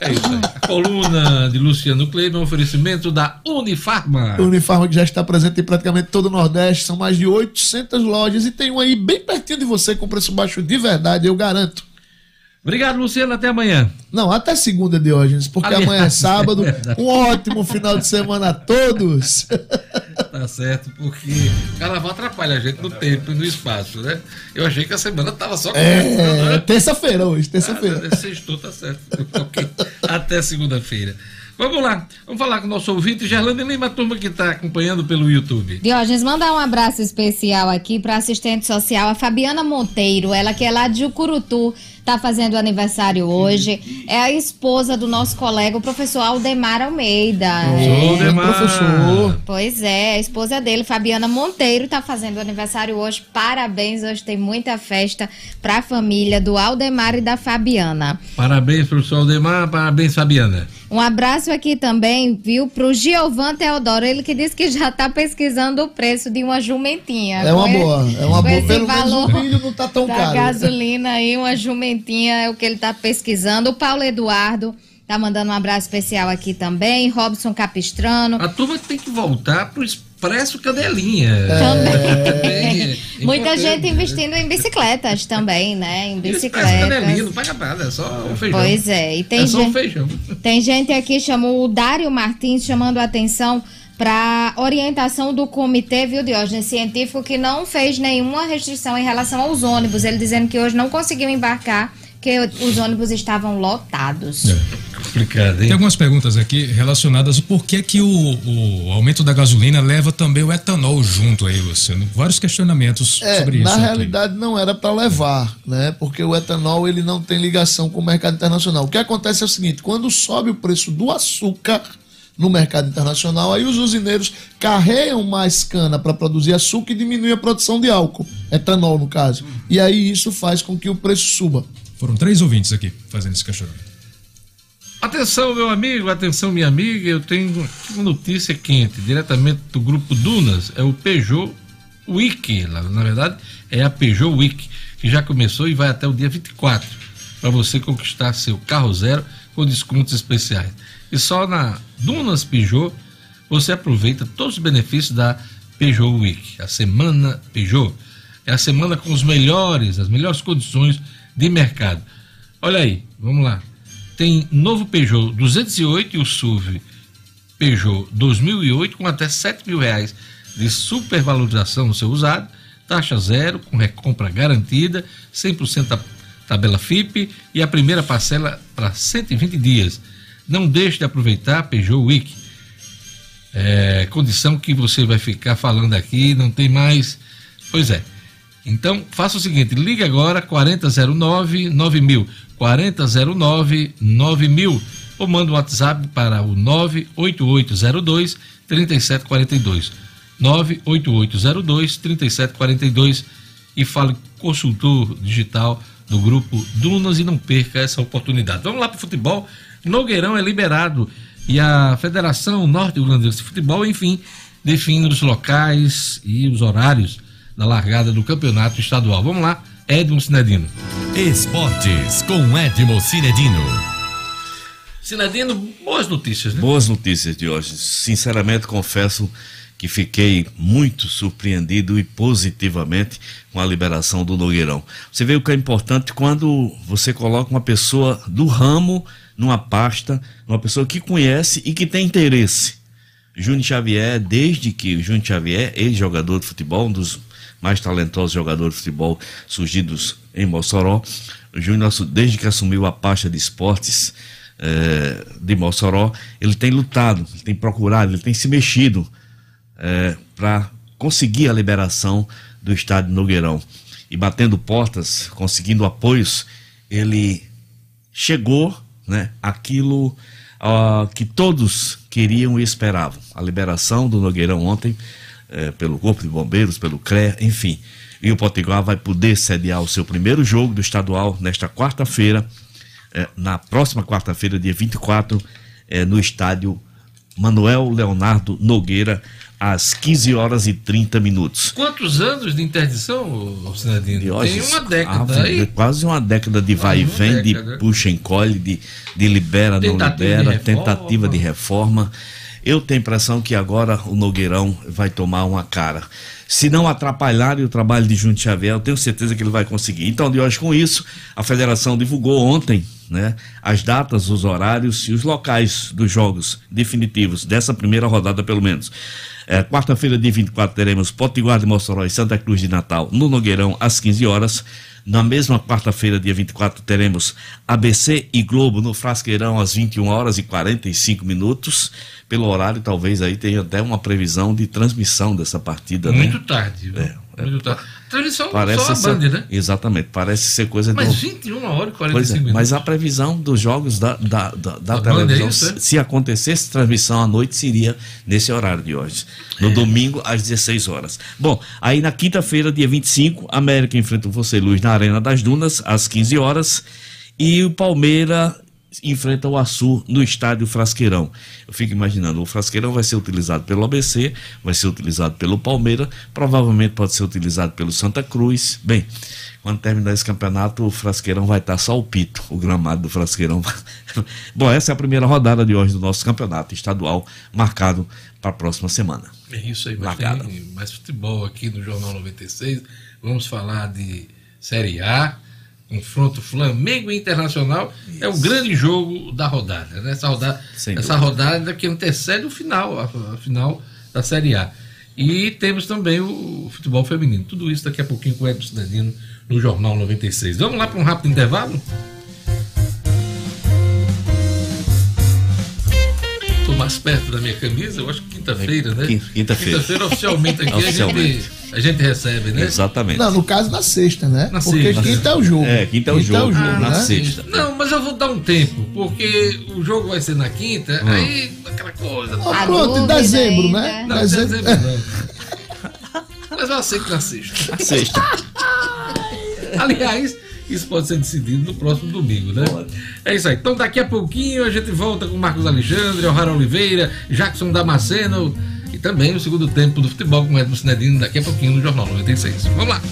É isso aí. A coluna de Luciano Kleber é um oferecimento da Unifarma. Unifarma que já está presente em praticamente todo o Nordeste, são mais de 800 lojas e tem um aí bem pertinho de você com preço baixo de verdade, eu garanto. Obrigado, Luciano. Até amanhã. Não, até segunda, Diógenes, porque Aliás, amanhã é sábado. é um ótimo final de semana a todos. Tá certo, porque o carnaval atrapalha a gente no tempo e no espaço, né? Eu achei que a semana tava só É, né? terça-feira hoje, terça-feira. Ah, Sextou, tá certo. Até segunda-feira. Vamos lá, vamos falar com o nosso ouvinte, Gerlane Lima, a turma que está acompanhando pelo YouTube. Diógenes, mandar um abraço especial aqui para assistente social, a Fabiana Monteiro, ela que é lá de Jucurutu, tá fazendo aniversário hoje. É a esposa do nosso colega, o professor Aldemar Almeida. É. Sou Demar. professor. Pois é, a esposa dele, Fabiana Monteiro, tá fazendo aniversário hoje. Parabéns, hoje tem muita festa pra família do Aldemar e da Fabiana. Parabéns, professor Aldemar, parabéns, Fabiana. Um abraço aqui também, viu, pro Giovan Teodoro, ele que disse que já tá pesquisando o preço de uma jumentinha. É uma Com boa, é uma boa. Pelo menos valor o milho não tá tão da caro. gasolina aí, uma jumentinha é o que ele tá pesquisando. O Paulo Eduardo tá mandando um abraço especial aqui também. Robson Capistrano. A turma tem que voltar pro Expresso Cadelinha. Também. Também é Muita gente investindo em bicicletas também, né? Em o Expresso Cadelinha não bicicletas. paga nada, é só o feijão. Pois é, e tem é só o gente. feijão. Tem gente aqui, chamou o Dário Martins, chamando a atenção para orientação do comitê, viu, Diógenes, científico, que não fez nenhuma restrição em relação aos ônibus. Ele dizendo que hoje não conseguiu embarcar, que os ônibus estavam lotados. Complicado, Tem hein? algumas perguntas aqui relacionadas ao porquê que o, o aumento da gasolina leva também o etanol junto aí, Luciano. Vários questionamentos É, sobre isso. na realidade não era para levar, né? Porque o etanol ele não tem ligação com o mercado internacional. O que acontece é o seguinte: quando sobe o preço do açúcar no mercado internacional, aí os usineiros carregam mais cana para produzir açúcar e diminui a produção de álcool, etanol no caso. E aí isso faz com que o preço suba. Foram três ouvintes aqui fazendo esse questionamento. Atenção, meu amigo, atenção, minha amiga. Eu tenho uma notícia quente, diretamente do grupo Dunas. É o Peugeot Week. Na verdade, é a Peugeot Week, que já começou e vai até o dia 24, para você conquistar seu carro zero com descontos especiais. E só na Dunas Peugeot você aproveita todos os benefícios da Peugeot Week, a semana Peugeot. É a semana com os melhores, as melhores condições de mercado. Olha aí, vamos lá. Tem novo Peugeot 208 e o SUV Peugeot 2008 com até 7 mil reais de supervalorização no seu usado, taxa zero, com recompra garantida, 100% da tabela FIP e a primeira parcela para 120 dias. Não deixe de aproveitar Peugeot Week. É, condição que você vai ficar falando aqui, não tem mais. Pois é. Então, faça o seguinte, ligue agora 4009 9000, 4009 9000 ou manda um WhatsApp para o 98802 3742. 98802 3742 e fale consultor digital do grupo Dunas e não perca essa oportunidade. Vamos lá para o futebol. Nogueirão é liberado e a Federação Norte Rio de Futebol, enfim, define os locais e os horários da largada do campeonato estadual. Vamos lá, Edmo Cinedino. Esportes com Edmo Cinedino. Cinedino, boas notícias, né? Boas notícias de hoje. Sinceramente, confesso que fiquei muito surpreendido e positivamente com a liberação do Nogueirão. Você vê o que é importante quando você coloca uma pessoa do ramo numa pasta, uma pessoa que conhece e que tem interesse. Júnior Xavier, desde que Júnior Xavier, ex-jogador de futebol, um dos mais talentosos jogadores de futebol surgidos em Mossoró, o Júnior, desde que assumiu a pasta de esportes eh, de Mossoró, ele tem lutado, ele tem procurado, ele tem se mexido é, para conseguir a liberação do estádio Nogueirão. E batendo portas, conseguindo apoios, ele chegou né, aquilo uh, que todos queriam e esperavam. A liberação do Nogueirão ontem, é, pelo Corpo de Bombeiros, pelo CRE, enfim. E o Potiguar vai poder sediar o seu primeiro jogo do estadual nesta quarta-feira, é, na próxima quarta-feira, dia 24, é, no estádio Manuel Leonardo Nogueira, às 15 horas e 30 minutos. Quantos anos de interdição, Sinadino? Tem uma década aí. Quase uma década de vai e vem, de puxa encolhe, de, de libera, tentativa não libera, de tentativa de reforma. Eu tenho a impressão que agora o Nogueirão vai tomar uma cara. Se não atrapalharem o trabalho de Junto Xavier, eu tenho certeza que ele vai conseguir. Então, de hoje com isso, a federação divulgou ontem né, as datas, os horários e os locais dos jogos definitivos, dessa primeira rodada pelo menos. É, Quarta-feira, dia 24, teremos Potiguar de Mossoró e Santa Cruz de Natal no Nogueirão, às 15 horas. Na mesma quarta-feira, dia 24, teremos ABC e Globo no Frasqueirão às 21 horas e 45 minutos. Pelo horário, talvez aí tenha até uma previsão de transmissão dessa partida. Né? Muito né? tarde? É, Muito tarde. Transmissão parece só a ser, Band, né? Exatamente, parece ser coisa Mas do... 21 horas e 45 é, minutos. Mas a previsão dos jogos da, da, da, da televisão, é isso, é? se acontecesse transmissão à noite, seria nesse horário de hoje. No é. domingo, às 16 horas. Bom, aí na quinta-feira, dia 25, América enfrenta o Você Luz na Arena das Dunas, às 15 horas. E o Palmeiras enfrenta o Açu no estádio Frasqueirão. Eu fico imaginando, o Frasqueirão vai ser utilizado pelo ABC, vai ser utilizado pelo Palmeiras, provavelmente pode ser utilizado pelo Santa Cruz. Bem, quando terminar esse campeonato, o Frasqueirão vai estar só o pito, o gramado do Frasqueirão. Bom, essa é a primeira rodada de hoje do nosso campeonato estadual, marcado para a próxima semana. É isso aí, mas tem mais futebol aqui no Jornal 96. Vamos falar de Série A confronto Flamengo Internacional Isso. é o grande jogo da rodada. Né? Essa rodada, essa rodada que antecede o final, a, a, final da Série A. E temos também o, futebol feminino. Tudo isso daqui a pouquinho com o Edson Cidadino no Jornal 96. Vamos lá para um rápido intervalo? Estou mais perto da minha camisa, eu acho que quinta-feira, né? Quinta-feira. Quinta-feira oficialmente aqui oficialmente. a gente a gente recebe, né? Exatamente. Não, no caso na sexta, né? Na porque sexta. quinta é o jogo. É, quinta é o quinta jogo. É o jogo ah, na né? sexta. Não, mas eu vou dar um tempo, porque o jogo vai ser na quinta, hum. aí aquela coisa. Ah, pronto, em dezembro, né? Não, dezembro, dezembro não. mas eu aceito na sexta. Na sexta. Aliás, isso pode ser decidido no próximo domingo, né? Pode. É isso aí. Então daqui a pouquinho a gente volta com Marcos Alexandre, O'Hara Oliveira, Jackson Damasceno e também o segundo tempo do futebol com o Edmo Cinedino daqui a pouquinho no Jornal 96. Vamos lá!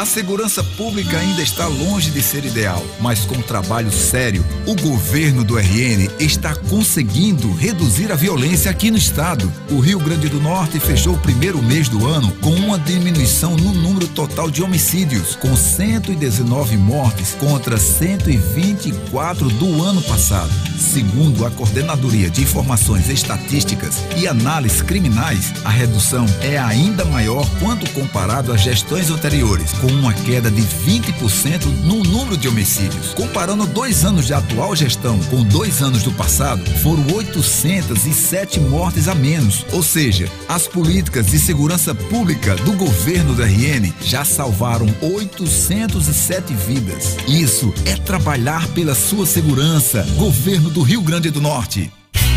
A segurança pública ainda está longe de ser ideal, mas com trabalho sério, o governo do RN está conseguindo reduzir a violência aqui no estado. O Rio Grande do Norte fechou o primeiro mês do ano com uma diminuição no número total de homicídios, com 119 mortes contra 124 do ano passado. Segundo a Coordenadoria de Informações Estatísticas e Análises Criminais, a redução é ainda maior quando comparado às gestões anteriores, com uma queda de 20% no número de homicídios. Comparando dois anos de atual gestão com dois anos do passado, foram 807 mortes a menos. Ou seja, as políticas de segurança pública do governo do RN já salvaram 807 vidas. Isso é trabalhar pela sua segurança. Governo do Rio Grande do Norte.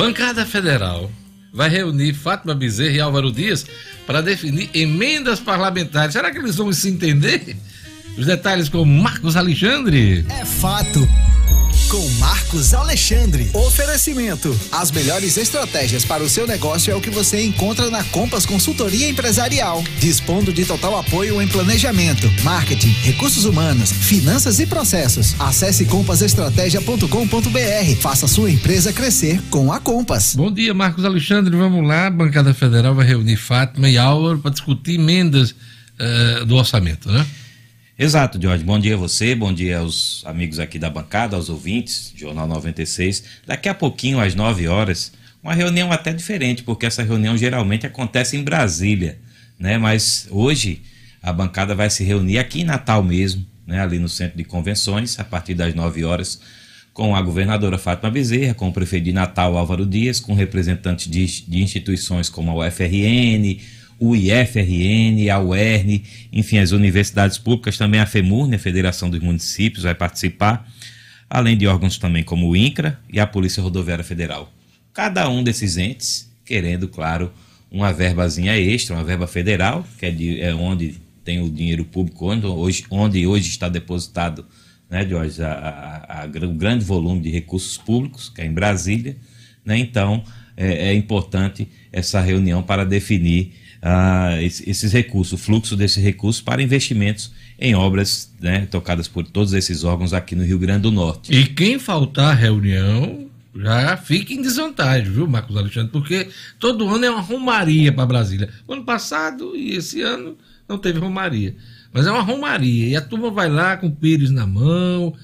Bancada Federal vai reunir Fátima Bezerra e Álvaro Dias para definir emendas parlamentares. Será que eles vão se entender? Os detalhes com Marcos Alexandre. É fato. Com Marcos Alexandre. Oferecimento. As melhores estratégias para o seu negócio é o que você encontra na Compass Consultoria Empresarial. Dispondo de total apoio em planejamento, marketing, recursos humanos, finanças e processos. Acesse compassestratégia.com.br. Faça sua empresa crescer com a Compass. Bom dia, Marcos Alexandre. Vamos lá. A bancada federal vai reunir Fátima e Álvaro para discutir emendas uh, do orçamento, né? Exato, Jorge. Bom dia a você, bom dia aos amigos aqui da bancada, aos ouvintes, Jornal 96. Daqui a pouquinho, às 9 horas, uma reunião até diferente, porque essa reunião geralmente acontece em Brasília, né? Mas hoje a bancada vai se reunir aqui em Natal mesmo, né? ali no Centro de Convenções, a partir das 9 horas, com a governadora Fátima Bezerra, com o prefeito de Natal Álvaro Dias, com representantes de, de instituições como a UFRN, o IFRN, a UERN, enfim, as universidades públicas, também a FEMURN, a Federação dos Municípios, vai participar, além de órgãos também como o INCRA e a Polícia Rodoviária Federal. Cada um desses entes querendo, claro, uma verbazinha extra, uma verba federal, que é, de, é onde tem o dinheiro público, onde hoje, onde hoje está depositado né, Jorge, a, a, a, o grande volume de recursos públicos, que é em Brasília. Né, então, é, é importante essa reunião para definir ah, esses recursos, o fluxo desses recursos para investimentos em obras né, tocadas por todos esses órgãos aqui no Rio Grande do Norte. E quem faltar à reunião já fica em desvantagem, viu, Marcos Alexandre? Porque todo ano é uma romaria para Brasília. Ano passado e esse ano não teve romaria. Mas é uma romaria. E a turma vai lá com o pires na mão,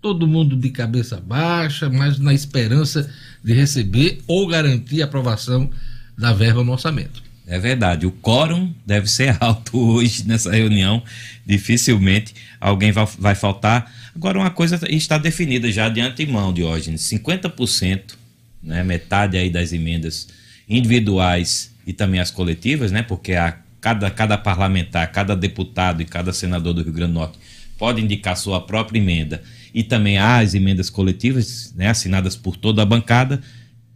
todo mundo de cabeça baixa, mas na esperança de receber ou garantir a aprovação da verba no orçamento. É verdade, o quórum deve ser alto hoje nessa reunião. Dificilmente alguém vai, vai faltar. Agora, uma coisa está definida já de antemão, Diógenes: 50%, né, metade aí das emendas individuais e também as coletivas, né, porque a, cada, cada parlamentar, cada deputado e cada senador do Rio Grande do Norte pode indicar sua própria emenda e também as emendas coletivas, né, assinadas por toda a bancada.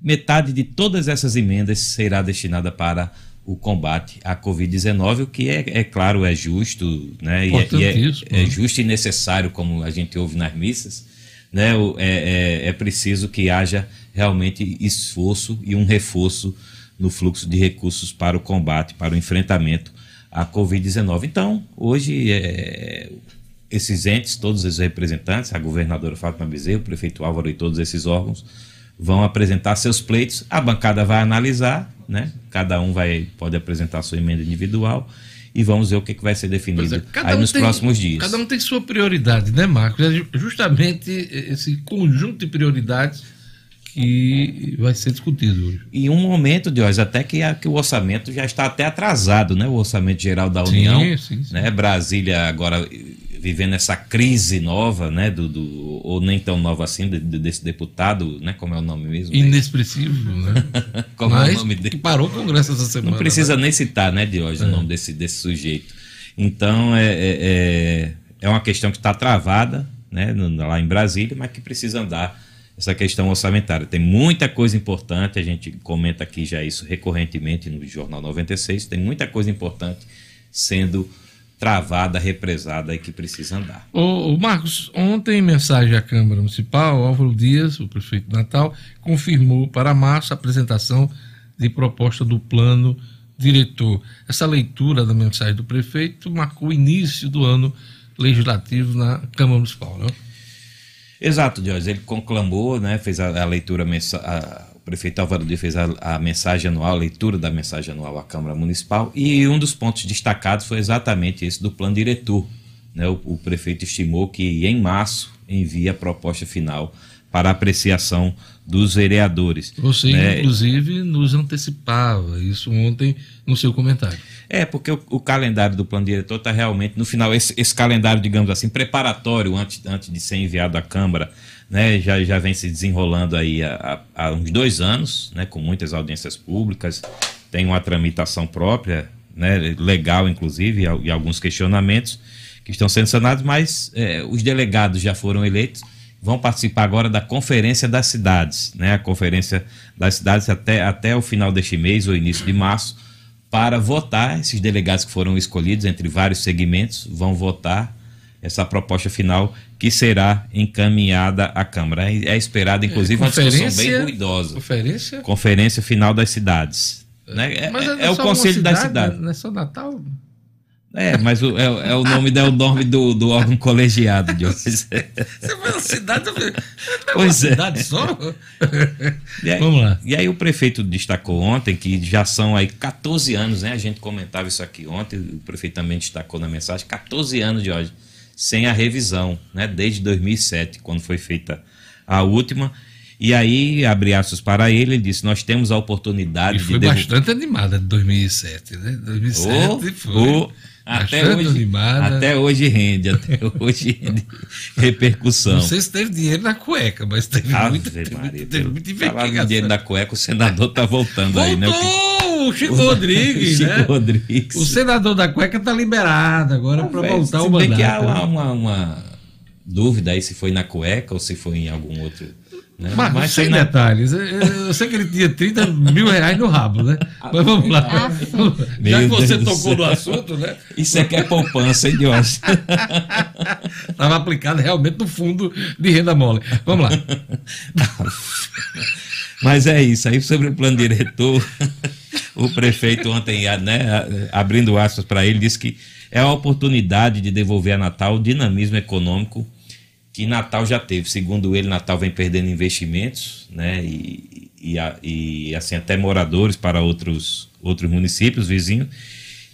Metade de todas essas emendas será destinada para o combate à Covid-19, o que é, é, claro, é justo, né? E, é, e é, é, né? justo e necessário, como a gente ouve nas missas, né? É, é, é preciso que haja realmente esforço e um reforço no fluxo de recursos para o combate, para o enfrentamento à Covid-19. Então, hoje, é, esses entes, todos os representantes, a governadora Fátima Bezerra, o prefeito Álvaro e todos esses órgãos, vão apresentar seus pleitos, a bancada vai analisar, né? Cada um vai pode apresentar sua emenda individual e vamos ver o que, que vai ser definido é, aí um nos tem, próximos dias. Cada um tem sua prioridade, né, Marcos? É justamente esse conjunto de prioridades que vai ser discutido hoje. E um momento, Dios, até que, a, que o orçamento já está até atrasado, né? O orçamento geral da União, sim, sim, sim. né? Brasília agora vivendo essa crise nova, né, do, do ou nem tão nova assim, de, de, desse deputado, né, como é o nome mesmo? Inexpressivo, né? como Mas, é o nome dele? Que parou o Congresso essa semana. Não precisa né? nem citar, né, de hoje, é. o nome desse, desse sujeito. Então, é, é, é, é uma questão que está travada, né, lá em Brasília, mas que precisa andar essa questão orçamentária. Tem muita coisa importante, a gente comenta aqui já isso recorrentemente no Jornal 96, tem muita coisa importante sendo travada, represada e que precisa andar. O, Marcos, ontem, mensagem à Câmara Municipal, Álvaro Dias, o prefeito de Natal, confirmou para março a apresentação de proposta do plano diretor. Essa leitura da mensagem do prefeito marcou o início do ano legislativo na Câmara Municipal, né? Exato, Jorge. Ele conclamou, né, fez a, a leitura, a, prefeito Álvaro Dias fez a, a mensagem anual, a leitura da mensagem anual à Câmara Municipal, e um dos pontos destacados foi exatamente esse do plano diretor. Né? O, o prefeito estimou que em março envia a proposta final para apreciação dos vereadores. Você, né? inclusive, nos antecipava isso ontem no seu comentário. É, porque o, o calendário do plano diretor está realmente no final, esse, esse calendário, digamos assim, preparatório antes, antes de ser enviado à Câmara, né, já, já vem se desenrolando aí há, há uns dois anos, né, com muitas audiências públicas, tem uma tramitação própria, né, legal inclusive, e, e alguns questionamentos que estão sendo sanados, mas é, os delegados já foram eleitos, vão participar agora da Conferência das Cidades, né, a Conferência das Cidades até, até o final deste mês, ou início de março, para votar. Esses delegados que foram escolhidos entre vários segmentos vão votar essa proposta final que será encaminhada à Câmara. É, é esperada, inclusive, uma discussão bem ruidosa. Conferência? Conferência final das cidades. Né? É, Mas é- não é o uma Conselho das cidade, Cidades. Não é só Natal? É, mas o, é, é o nome, é o nome do, do órgão colegiado de hoje. Você foi uma cidade, eu falei, não é uma Pois é. cidade só? Aí, Vamos lá. E aí o prefeito destacou ontem que já são aí 14 anos, né? A gente comentava isso aqui ontem, o prefeito também destacou na mensagem, 14 anos de hoje, sem a revisão, né? Desde 2007, quando foi feita a última. E aí, abre aspas para ele, ele disse, nós temos a oportunidade E foi de... devo- bastante animada de 2007, né? 2007 Ô, foi. ô, até bastante hoje, animada. até hoje rende, até hoje rende repercussão. Não sei se teve dinheiro na cueca, mas teve Ave muito, Maria, teve, no investigação. dinheiro da cueca, o senador tá voltando aí, né? O Chico Rodrigues, Chico né? Rodrigues. O senador da cueca tá liberado agora para Velho, voltar se o bem mandato. que há uma, né? uma, uma dúvida aí se foi na cueca ou se foi em algum outro. Né? Mas, foi sem na- detalhes. Eu- sei que ele tinha 30 mil reais no rabo, né? Mas vamos lá. Já Meu que você tocou no assunto, né? Isso é que é poupança, hein, Diógenes? Estava aplicado realmente no fundo de renda mole. Vamos lá. Mas é isso. Aí sobre o plano diretor, o prefeito ontem, né, abrindo aspas para ele, disse que é a oportunidade de devolver a Natal o dinamismo econômico que Natal já teve. Segundo ele, Natal vem perdendo investimentos, né, e, e, e, assim até moradores para outros, outros municípios vizinhos,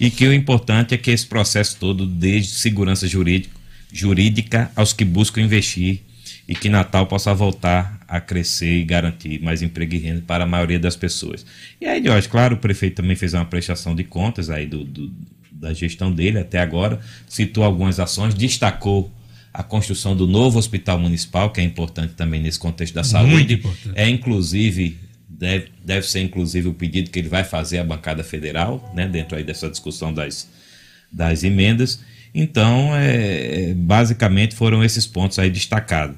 e que o importante é que esse processo todo dê segurança jurídica, jurídica aos que buscam investir e que Natal possa voltar a crescer e garantir mais emprego e renda para a maioria das pessoas. E aí, Jorge, claro, o prefeito também fez uma prestação de contas aí do, do- da gestão dele até agora, citou algumas ações, destacou a construção do novo hospital municipal, que é importante também nesse contexto da saúde. importante. É inclusive, deve, deve ser inclusive o pedido que ele vai fazer à bancada federal, né, dentro aí dessa discussão das, das emendas. Então, é, é, basicamente foram esses pontos aí destacados.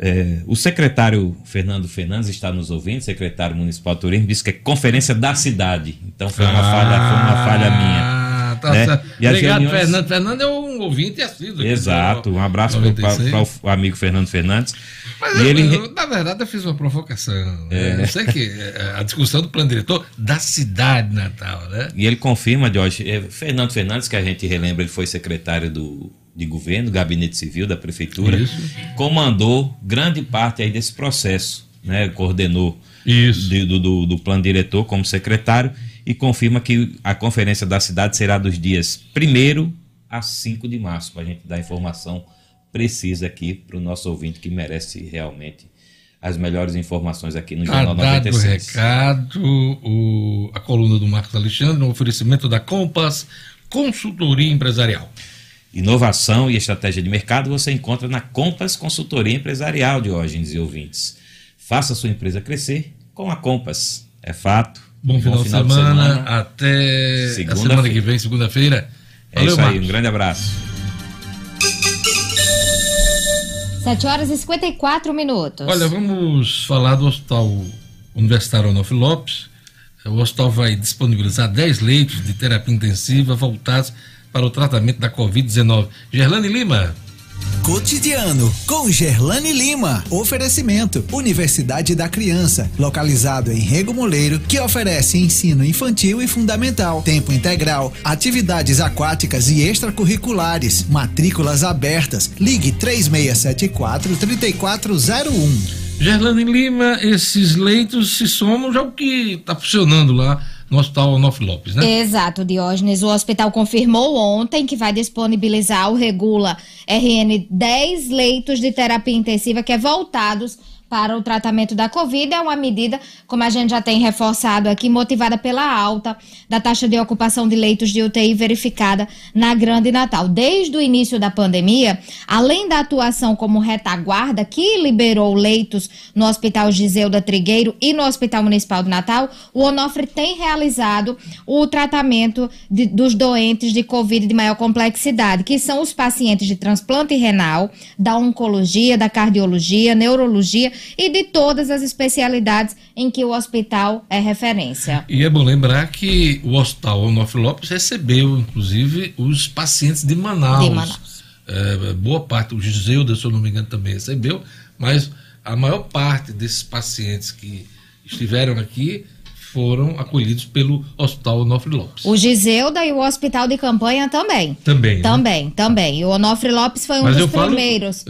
É, o secretário Fernando Fernandes está nos ouvindo, secretário municipal de turismo, disse que é conferência da cidade. Então foi uma falha, foi uma falha minha. Tá né? certo. Obrigado, reuniões- Fernando. Fernando é um ouvinte assíduo. Exato, um abraço 96. para o amigo Fernando Fernandes. Mas eu- ele eu, na verdade, eu fiz uma provocação. É. né? Eu sei que é, a discussão do plano diretor da cidade de Natal, né? E ele confirma, Jorge, é, Fernando Fernandes, que a gente relembra, ele foi secretário do, de governo, gabinete civil da prefeitura, Isso. comandou grande parte aí desse processo, né? coordenou Isso. de- do, do, do plano diretor como secretário e confirma que a conferência da cidade será dos dias 1 a 5 de março, para a gente dar informação precisa aqui para o nosso ouvinte que merece realmente as melhores informações aqui no Tá Jornal dado o 96. recado, o- a coluna do Marcos Alexandre, no oferecimento da Compass Consultoria Empresarial. Inovação e estratégia de mercado você encontra na Compass Consultoria Empresarial, Diógenes e ouvintes. Faça sua empresa crescer com a Compass. É fato. Bom final, de, semana, até a Segunda-feira. semana que vem, segunda-feira. É isso aí, Marcos. um grande abraço. 7 horas e 54 minutos. Olha, vamos falar do Hospital Universitário Onofre Lopes. O hospital vai disponibilizar 10 leitos de terapia intensiva voltados para o tratamento da Covid-19. Gerlane Lima. Cotidiano com Gerlane Lima. Oferecimento: Universidade da Criança, localizado em Rego Moleiro, que oferece ensino infantil e fundamental, tempo integral, atividades aquáticas e extracurriculares, matrículas abertas. Ligue 3674 3401. Gerlane Lima, esses leitos se somam já o que está funcionando lá no Hospital Onofre Lopes, né? Exato, Diógenes. O hospital confirmou ontem que vai disponibilizar o Regula RN 10 leitos de terapia intensiva que é voltados para o tratamento da Covid. É uma medida, como a gente já tem reforçado aqui, motivada pela alta da taxa de ocupação de leitos de UTI verificada na Grande Natal. Desde o início da pandemia, além da atuação como retaguarda, que liberou leitos no Hospital Giseuda Trigueiro e no Hospital Municipal de Natal, o Onofre tem realizado o tratamento de, dos doentes de Covid de maior complexidade, que são os pacientes de transplante renal, da oncologia, da cardiologia, neurologia e de todas as especialidades em que o hospital é referência. E é bom lembrar que o Hospital Onofre Lopes recebeu, inclusive, os pacientes de Manaus. De Manaus. É, boa parte, o Giseuda, se eu não me engano, também recebeu, mas a maior parte desses pacientes que estiveram aqui foram acolhidos pelo Hospital Onofre Lopes. O Giseuda e o Hospital de Campanha também. Também. né? Também, também. E o Onofre Lopes foi um Mas dos falo, primeiros.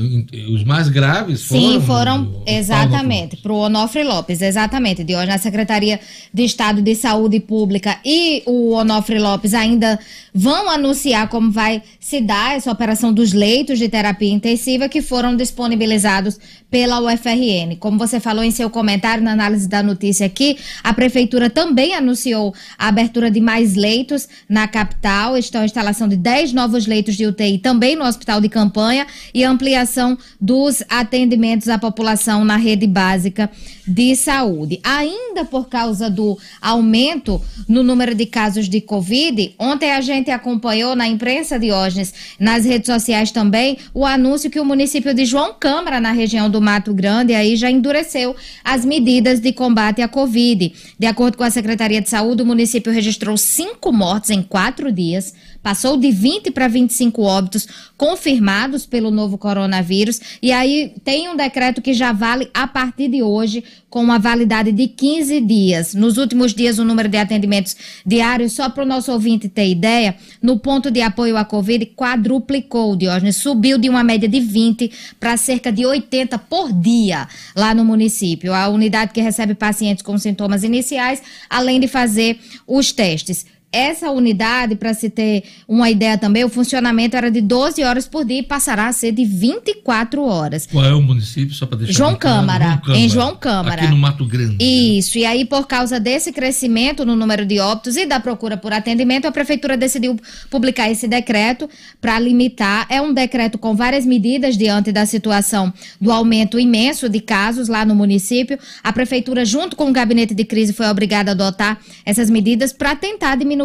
Os mais graves foram. Sim, foram exatamente para o Onofre Lopes, exatamente. De hoje na Secretaria de Estado de Saúde Pública e o Onofre Lopes ainda vão anunciar como vai se dar essa operação dos leitos de terapia intensiva que foram disponibilizados pela UFRN. Como você falou em seu comentário na análise da notícia aqui, a prefeitura também anunciou a abertura de mais leitos na capital, estão a instalação de 10 novos leitos de UTI também no hospital de campanha e ampliação dos atendimentos à população na rede básica de saúde. Ainda por causa do aumento no número de casos de Covid, ontem a gente acompanhou na imprensa Diógenes, nas redes sociais também, o anúncio que o município de João Câmara, na região do Mato Grande, aí já endureceu as medidas de combate à Covid. De acordo com a Secretaria de Saúde, o município registrou cinco mortes em quatro dias, passou de 20 para 25 óbitos confirmados pelo novo coronavírus. E aí tem um decreto que já vale a partir de hoje, com uma validade de 15 dias. Nos últimos dias, o número de atendimentos diários, só para o nosso ouvinte ter ideia, no ponto de apoio à Covid, quadruplicou, Diógenes, subiu de uma média de 20 para cerca de 80 por dia lá no município. A unidade que recebe pacientes com sintomas iniciais, além de fazer os testes essa unidade, para se ter uma ideia também, o funcionamento era de 12 horas por dia e passará a ser de 24 horas. Qual é o município, só para deixar João claro? Câmara, em João Câmara. Aqui no Mato Grande. Isso, e aí por causa desse crescimento no número de óbitos e da procura por atendimento, a prefeitura decidiu publicar esse decreto para limitar. É um decreto com várias medidas diante da situação do aumento imenso de casos lá no município. A prefeitura, junto com o gabinete de crise, foi obrigada a adotar essas medidas para tentar diminuir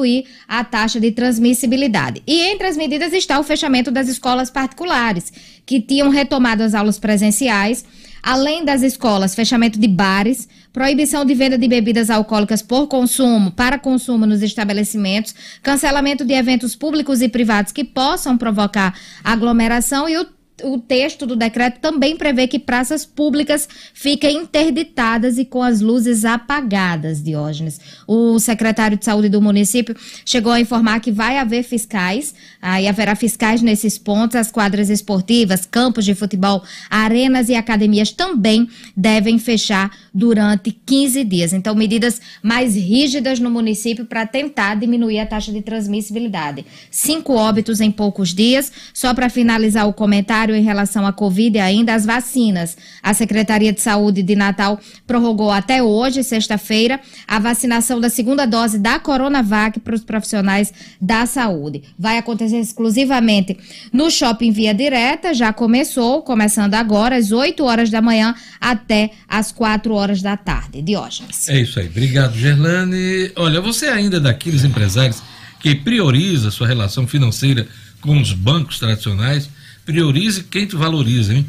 a taxa de transmissibilidade. E entre as medidas está o fechamento das escolas particulares, que tinham retomado as aulas presenciais. Além das escolas, fechamento de bares, proibição de venda de bebidas alcoólicas por consumo, para consumo nos estabelecimentos, cancelamento de eventos públicos e privados que possam provocar aglomeração e o o texto do decreto também prevê que praças públicas fiquem interditadas e com as luzes apagadas, Diógenes. O secretário de saúde do município chegou a informar que vai haver fiscais, aí haverá fiscais nesses pontos, as quadras esportivas, campos de futebol, arenas e academias também devem fechar durante 15 dias. Então, medidas mais rígidas no município para tentar diminuir a taxa de transmissibilidade. Cinco óbitos em poucos dias. Só para finalizar o comentário em relação à Covid ainda, as vacinas. A Secretaria de Saúde de Natal prorrogou até hoje, sexta-feira, a vacinação da segunda dose da Coronavac para os profissionais da saúde. Vai acontecer exclusivamente no Shopping Via Direta, já começou, começando agora, às 8 horas da manhã até às 4 horas da tarde. Diógenes. É isso aí. Obrigado, Gerlane. Olha, você ainda é daqueles empresários que prioriza sua relação financeira com os bancos tradicionais, priorize quem te valoriza, hein?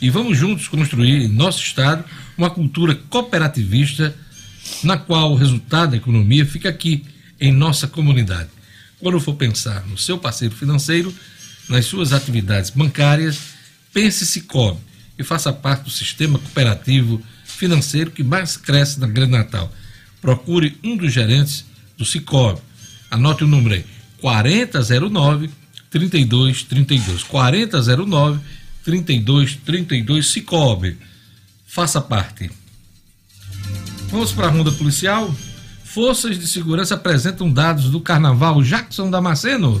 E vamos juntos construir em nosso estado uma cultura cooperativista na qual o resultado da economia fica aqui, em nossa comunidade. Quando for pensar no seu parceiro financeiro, nas suas atividades bancárias, pense Cicobi e faça parte do sistema cooperativo financeiro que mais cresce na Grande Natal. Procure um dos gerentes do Cicobi. Anote o número aí, 4009 3232. 4009 3232 Cicobi. faça parte. Vamos para a ronda policial. Forças de segurança apresentam dados do carnaval Jackson Damasceno.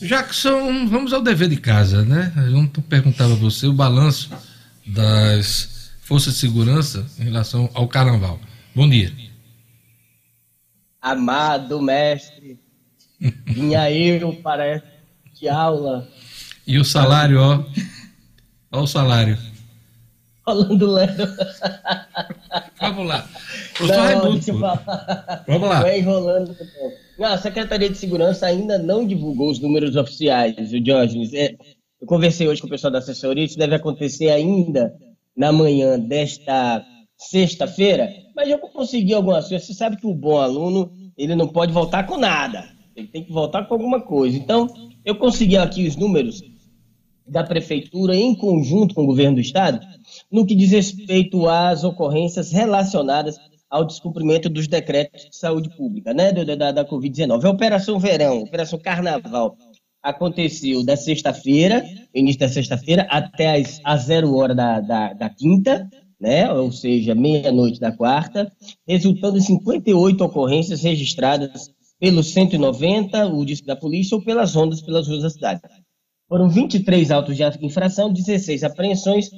Jackson, vamos ao dever de casa, né? Eu perguntava a você o balanço das forças de segurança em relação ao carnaval. Bom dia. Amado mestre, vinha eu para de aula. E o salário, ó. Olha o salário. Rolando Lero. Vamos lá. Raimundo. Vamos lá. Vai enrolando. Não, a Secretaria de Segurança ainda não divulgou os números oficiais, o Diógenes. É, eu conversei hoje com o pessoal da assessoria, isso deve acontecer ainda na manhã desta sexta-feira, mas eu consegui algumas coisas. Você sabe que o bom aluno, ele não pode voltar com nada, ele tem que voltar com alguma coisa. Então, eu consegui aqui os números da prefeitura em conjunto com o governo do estado, no que diz respeito às ocorrências relacionadas ao descumprimento dos decretos de saúde pública, né, da, da Covid-19. A Operação Verão, Operação Carnaval, aconteceu da sexta-feira, início da sexta-feira, até as, a zero hora da, da, da quinta, né, ou seja, meia-noite da quarta, resultando em 58 ocorrências registradas pelo 190, o disco da polícia, ou pelas rondas pelas ruas da cidade. Foram 23 autos de infração, 16 apreensões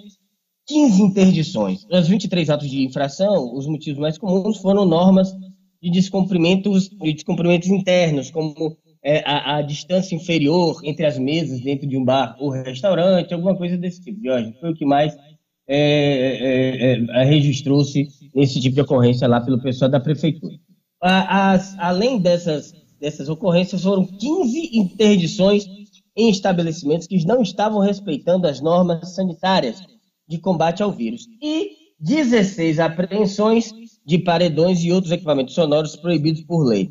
15 interdições. Nas 23 atos de infração, os motivos mais comuns foram normas de descumprimentos, de descumprimentos internos, como é, a, a, distância inferior entre as mesas dentro de um bar ou restaurante, alguma coisa desse tipo. Jorge, foi o que mais é, é, é, registrou-se nesse tipo de ocorrência lá pelo pessoal da prefeitura. As, além dessas, dessas ocorrências, foram 15 interdições em estabelecimentos que não estavam respeitando as normas sanitárias de combate ao vírus e 16 apreensões de paredões e outros equipamentos sonoros proibidos por lei.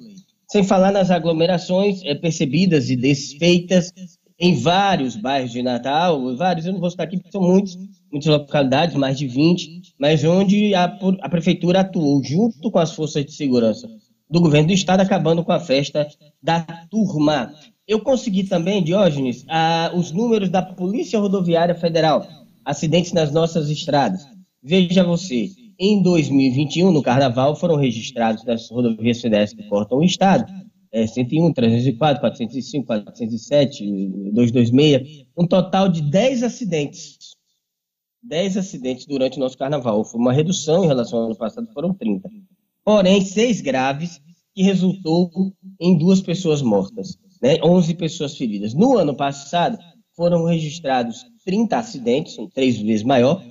Sem falar nas aglomerações é, percebidas e desfeitas em vários bairros de Natal, vários, eu não vou citar aqui porque são muitos, muitas localidades, mais de 20, mas onde a, a prefeitura atuou junto com as forças de segurança do governo do estado, acabando com a festa da turma. Eu consegui também, Diógenes, a, os números da Polícia Rodoviária Federal acidentes nas nossas estradas. Veja você, em 2021, no Carnaval, foram registrados nas rodovias federais que cortam o Estado, é, 101, 304, 405, 407, 226, um total de 10 acidentes. 10 acidentes durante o nosso Carnaval. Foi uma redução em relação ao ano passado, foram 30. Porém, seis graves, que resultou em duas pessoas mortas, né, 11 pessoas feridas. No ano passado, foram registrados 30 acidentes, são três vezes maior,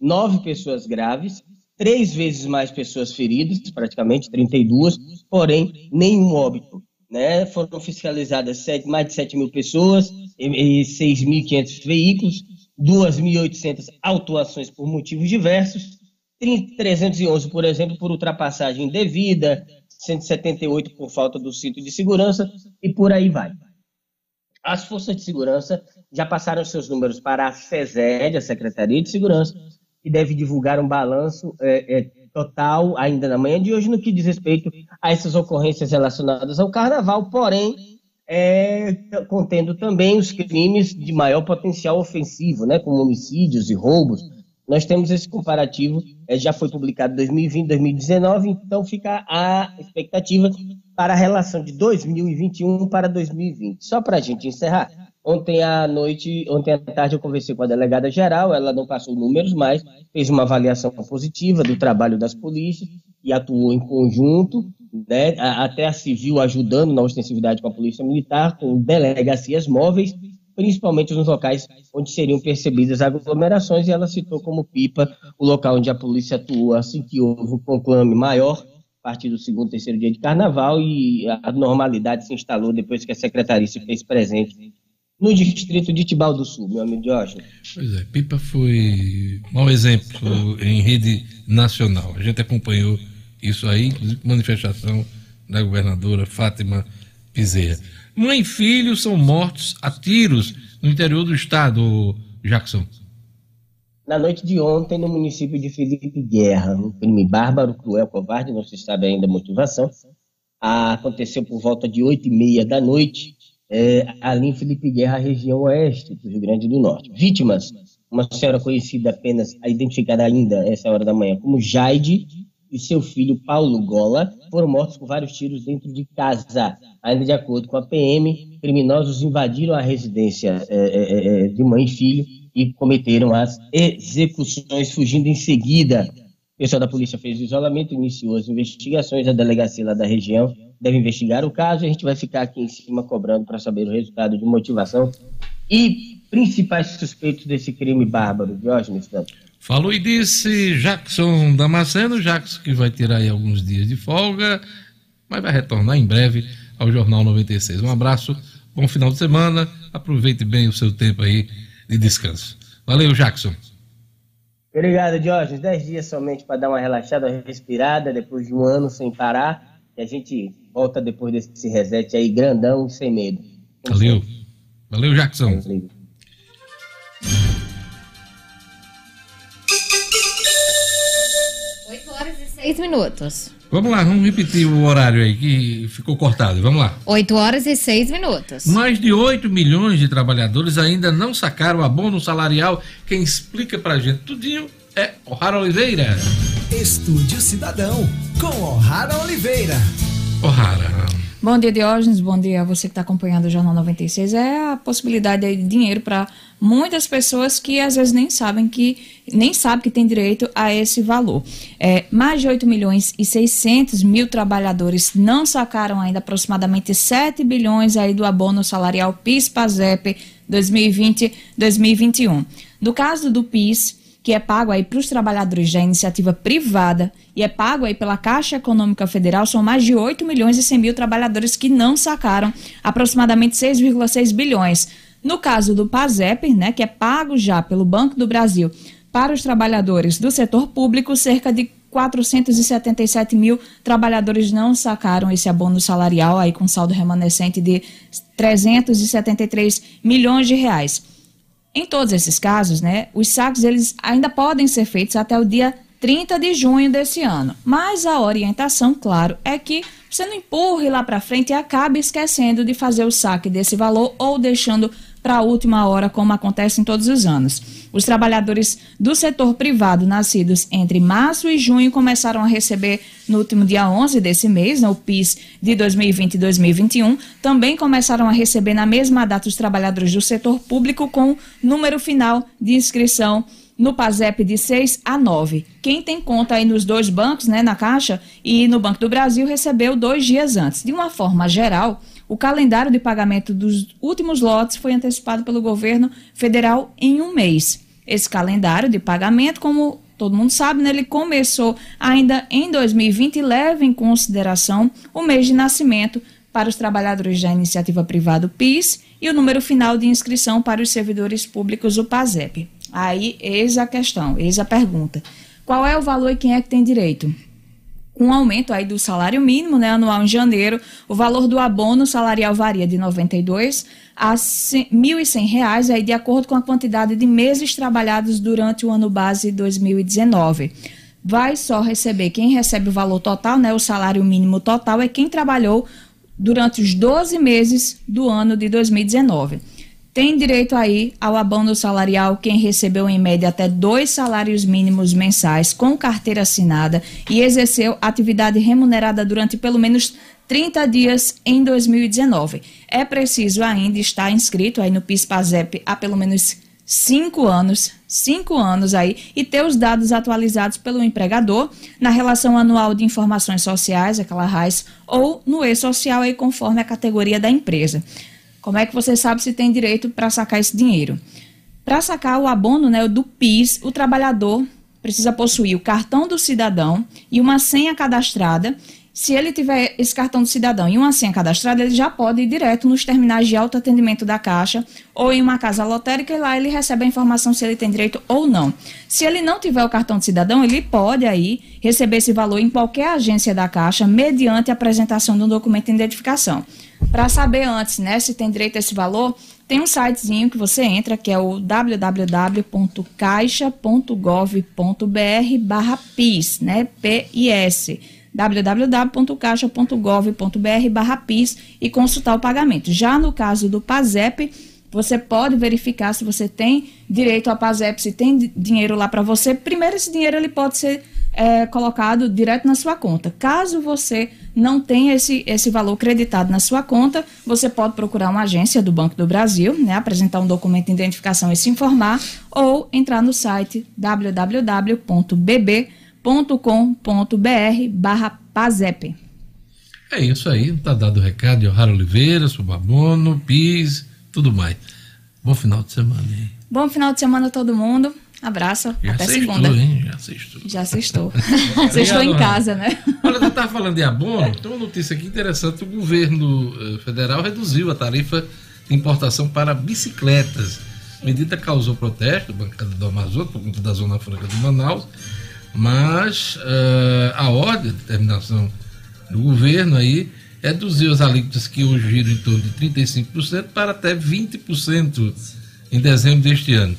nove pessoas graves, três vezes mais pessoas feridas, praticamente 32, porém nenhum óbito. Né? Foram fiscalizadas sete, mais de 7 mil pessoas e, e 6.500 veículos, 2.800 autuações por motivos diversos, 311, por exemplo, por ultrapassagem indevida, 178 por falta do cinto de segurança e por aí vai. As forças de segurança já passaram seus números para a SESED, a Secretaria de Segurança, que deve divulgar um balanço é, é, total ainda na manhã de hoje no que diz respeito a essas ocorrências relacionadas ao Carnaval, porém é, contendo também os crimes de maior potencial ofensivo, né, como homicídios e roubos. Nós temos esse comparativo, é, já foi publicado em 2020, 2019, então fica a expectativa para a relação de 2021 para 2020. Só para a gente encerrar, ontem à noite, ontem à tarde eu conversei com a delegada geral, ela não passou números, mas fez uma avaliação positiva do trabalho das polícias e atuou em conjunto, né, até a civil ajudando na ostensividade com a polícia militar, com delegacias móveis, principalmente nos locais onde seriam percebidas aglomerações, e ela citou como Pipa o local onde a polícia atuou assim que houve um conclame maior a partir do segundo, terceiro dia de carnaval e a normalidade se instalou depois que a secretaria se fez presente no distrito de Tibau do Sul, meu amigo Jorge. Pois é, Pipa foi mau exemplo em rede nacional. A gente acompanhou isso aí, inclusive manifestação da governadora Fátima Bezerra. Mãe e filho são mortos a tiros no interior do estado, Jackson. Na noite de ontem, no município de Felipe Guerra, um crime bárbaro, cruel, covarde, não se sabe ainda a motivação, aconteceu por volta de oito e meia da noite, é, ali em Felipe Guerra, região oeste do Rio Grande do Norte. Vítimas, uma senhora conhecida apenas, identificada ainda essa hora da manhã como Jaide, e seu filho Paulo Gola foram mortos com vários tiros dentro de casa. Ainda de acordo com a PM, criminosos invadiram a residência é, é, é, de mãe e filho e cometeram as execuções, fugindo em seguida. O pessoal da polícia fez o isolamento, iniciou as investigações, a delegacia lá da região deve investigar o caso e a gente vai ficar aqui em cima cobrando para saber o resultado de motivação e principais suspeitos desse crime bárbaro. Diógenes. Falou e disse Jackson Damasceno, Jackson que vai tirar aí alguns dias de folga, mas vai retornar em breve ao Jornal 96. Um abraço, bom final de semana, aproveite bem o seu tempo aí de descanso. Valeu, Jackson. Obrigado, Jorge. Dez dias somente para dar uma relaxada, respirada, depois de um ano sem parar, e a gente volta depois desse reset aí, grandão, sem medo. Valeu. Valeu, Jackson. Valeu. 8 horas e 6 minutos. Vamos lá, vamos repetir o horário aí que ficou cortado. Vamos lá. 8 horas e 6 minutos. Mais de 8 milhões de trabalhadores ainda não sacaram abono salarial. Quem explica pra gente tudinho é O'Hara Oliveira. Estúdio Cidadão, com O'Hara Oliveira. O'Hara. Bom dia, Diógenes. Bom dia a você que está acompanhando o Jornal 96. É a possibilidade de dinheiro para muitas pessoas que às vezes nem sabem que nem sabem que tem direito a esse valor. É, mais de 8 milhões e 600 mil trabalhadores não sacaram ainda aproximadamente 7 bilhões aí do abono salarial PIS/PASEP 2020-2021. No caso do PIS, que é pago aí para os trabalhadores da iniciativa privada e é pago aí pela Caixa Econômica Federal, são mais de 8 milhões e 100 mil trabalhadores que não sacaram aproximadamente 6,6 bilhões. No caso do PASEP, né, que é pago já pelo Banco do Brasil para os trabalhadores do setor público, cerca de 477 mil trabalhadores não sacaram esse abono salarial aí com saldo remanescente de 373 milhões de reais. Em todos esses casos, né, os saques eles ainda podem ser feitos até o dia 30 de junho desse ano. Mas a orientação, claro, é que você não empurre lá para frente e acabe esquecendo de fazer o saque desse valor ou deixando para a última hora, como acontece em todos os anos. Os trabalhadores do setor privado nascidos entre março e junho começaram a receber no último dia 11 desse mês, no PIS de 2020 e 2021. Também começaram a receber na mesma data os trabalhadores do setor público com número final de inscrição no PASEP de 6 a 9. Quem tem conta aí nos dois bancos, né, na Caixa e no Banco do Brasil, recebeu dois dias antes. De uma forma geral, o calendário de pagamento dos últimos lotes foi antecipado pelo governo federal em um mês. Esse calendário de pagamento, como todo mundo sabe, né, ele começou ainda em 2020 e leva em consideração o mês de nascimento para os trabalhadores da iniciativa privada PIS e o número final de inscrição para os servidores públicos o PASEP. Aí, eis a questão, eis a pergunta. Qual é o valor e quem é que tem direito? Com um aumento aí do salário mínimo né, anual em janeiro, o valor do abono salarial varia de R$ 92 a R$ 1.100, aí, de acordo com a quantidade de meses trabalhados durante o ano base 2019. Vai só receber quem recebe o valor total, né, o salário mínimo total, é quem trabalhou durante os 12 meses do ano de 2019. Tem direito aí ao abono salarial quem recebeu em média até dois salários mínimos mensais com carteira assinada e exerceu atividade remunerada durante pelo menos 30 dias em 2019. É preciso ainda estar inscrito aí no PIS/PASEP há pelo menos cinco anos, cinco anos aí, e ter os dados atualizados pelo empregador na relação anual de informações sociais, aquela RAIS, ou no e-social aí conforme a categoria da empresa. Como é que você sabe se tem direito para sacar esse dinheiro? Para sacar o abono né, do PIS, o trabalhador precisa possuir o cartão do cidadão e uma senha cadastrada se ele tiver esse cartão de cidadão e uma senha cadastrada, ele já pode ir direto nos terminais de autoatendimento da Caixa ou em uma casa lotérica e lá ele recebe a informação se ele tem direito ou não. Se ele não tiver o cartão de cidadão, ele pode aí receber esse valor em qualquer agência da Caixa mediante a apresentação de um documento de identificação. Para saber antes, né, se tem direito a esse valor, tem um sitezinho que você entra, que é o www.caixa.gov.br barra PIS, né, P-I-S www.caixa.gov.br barra PIS e consultar o pagamento. Já no caso do PASEP, você pode verificar se você tem direito ao PASEP, se tem dinheiro lá para você. Primeiro, esse dinheiro ele pode ser é, colocado direto na sua conta. Caso você não tenha esse, esse valor creditado na sua conta, você pode procurar uma agência do Banco do Brasil, né, apresentar um documento de identificação e se informar, ou entrar no site www.bb.com com.br barra PASEP. É isso aí, tá dado o recado de Ohara Oliveira, Subabono, PIS, tudo mais. Bom final de semana, hein? Bom final de semana a todo mundo. Abraço. Já até sextou, segunda. hein? Já sextou. Já sextou. sextou em casa, né? Olha, você estava falando de abono, tem uma notícia aqui interessante: o governo eh, federal reduziu a tarifa de importação para bicicletas. A medida causou protesto, bancada do Amazonas, por conta da Zona Franca de Manaus, mas eh, a ordem, a determinação do governo aí, reduziu as alíquotas que hoje giram em torno de 35% para até 20% em dezembro deste ano.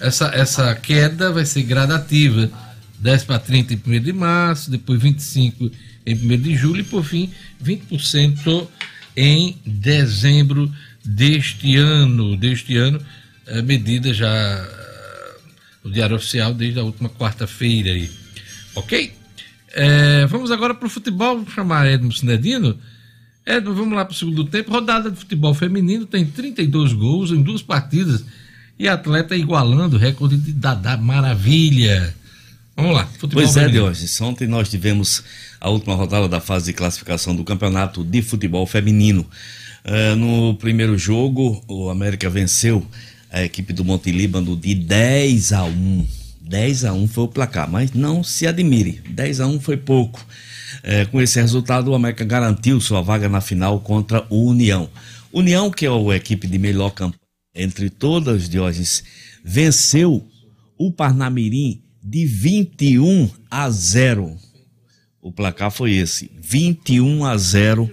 Essa, essa queda vai ser gradativa, 10 para 30 em 1 de março, depois 25 em 1 de julho e, por fim, 20% em dezembro deste ano. Deste ano, eh, medida já eh, no Diário Oficial desde a última quarta-feira aí. Ok? Eh, vamos agora para o futebol, vou chamar Edmo Sinedino. Edmo, vamos lá para o segundo tempo. Rodada de futebol feminino tem 32 gols em duas partidas e atleta igualando o recorde de Dadá Maravilha. Vamos lá, futebol Pois é, feminino. Diógenes. Ontem nós tivemos a última rodada da fase de classificação do Campeonato de Futebol Feminino. Eh, no primeiro jogo, o América venceu a equipe do Monte Líbano de 10 a 1. 10 a 1 foi o placar, mas não se admire, 10 a 1 foi pouco. Eh, com esse resultado, o América garantiu sua vaga na final contra o União. União, que é a equipe de melhor campanha entre todas, Diógenes, venceu o Parnamirim de 21 a 0. O placar foi esse, 21 a 0.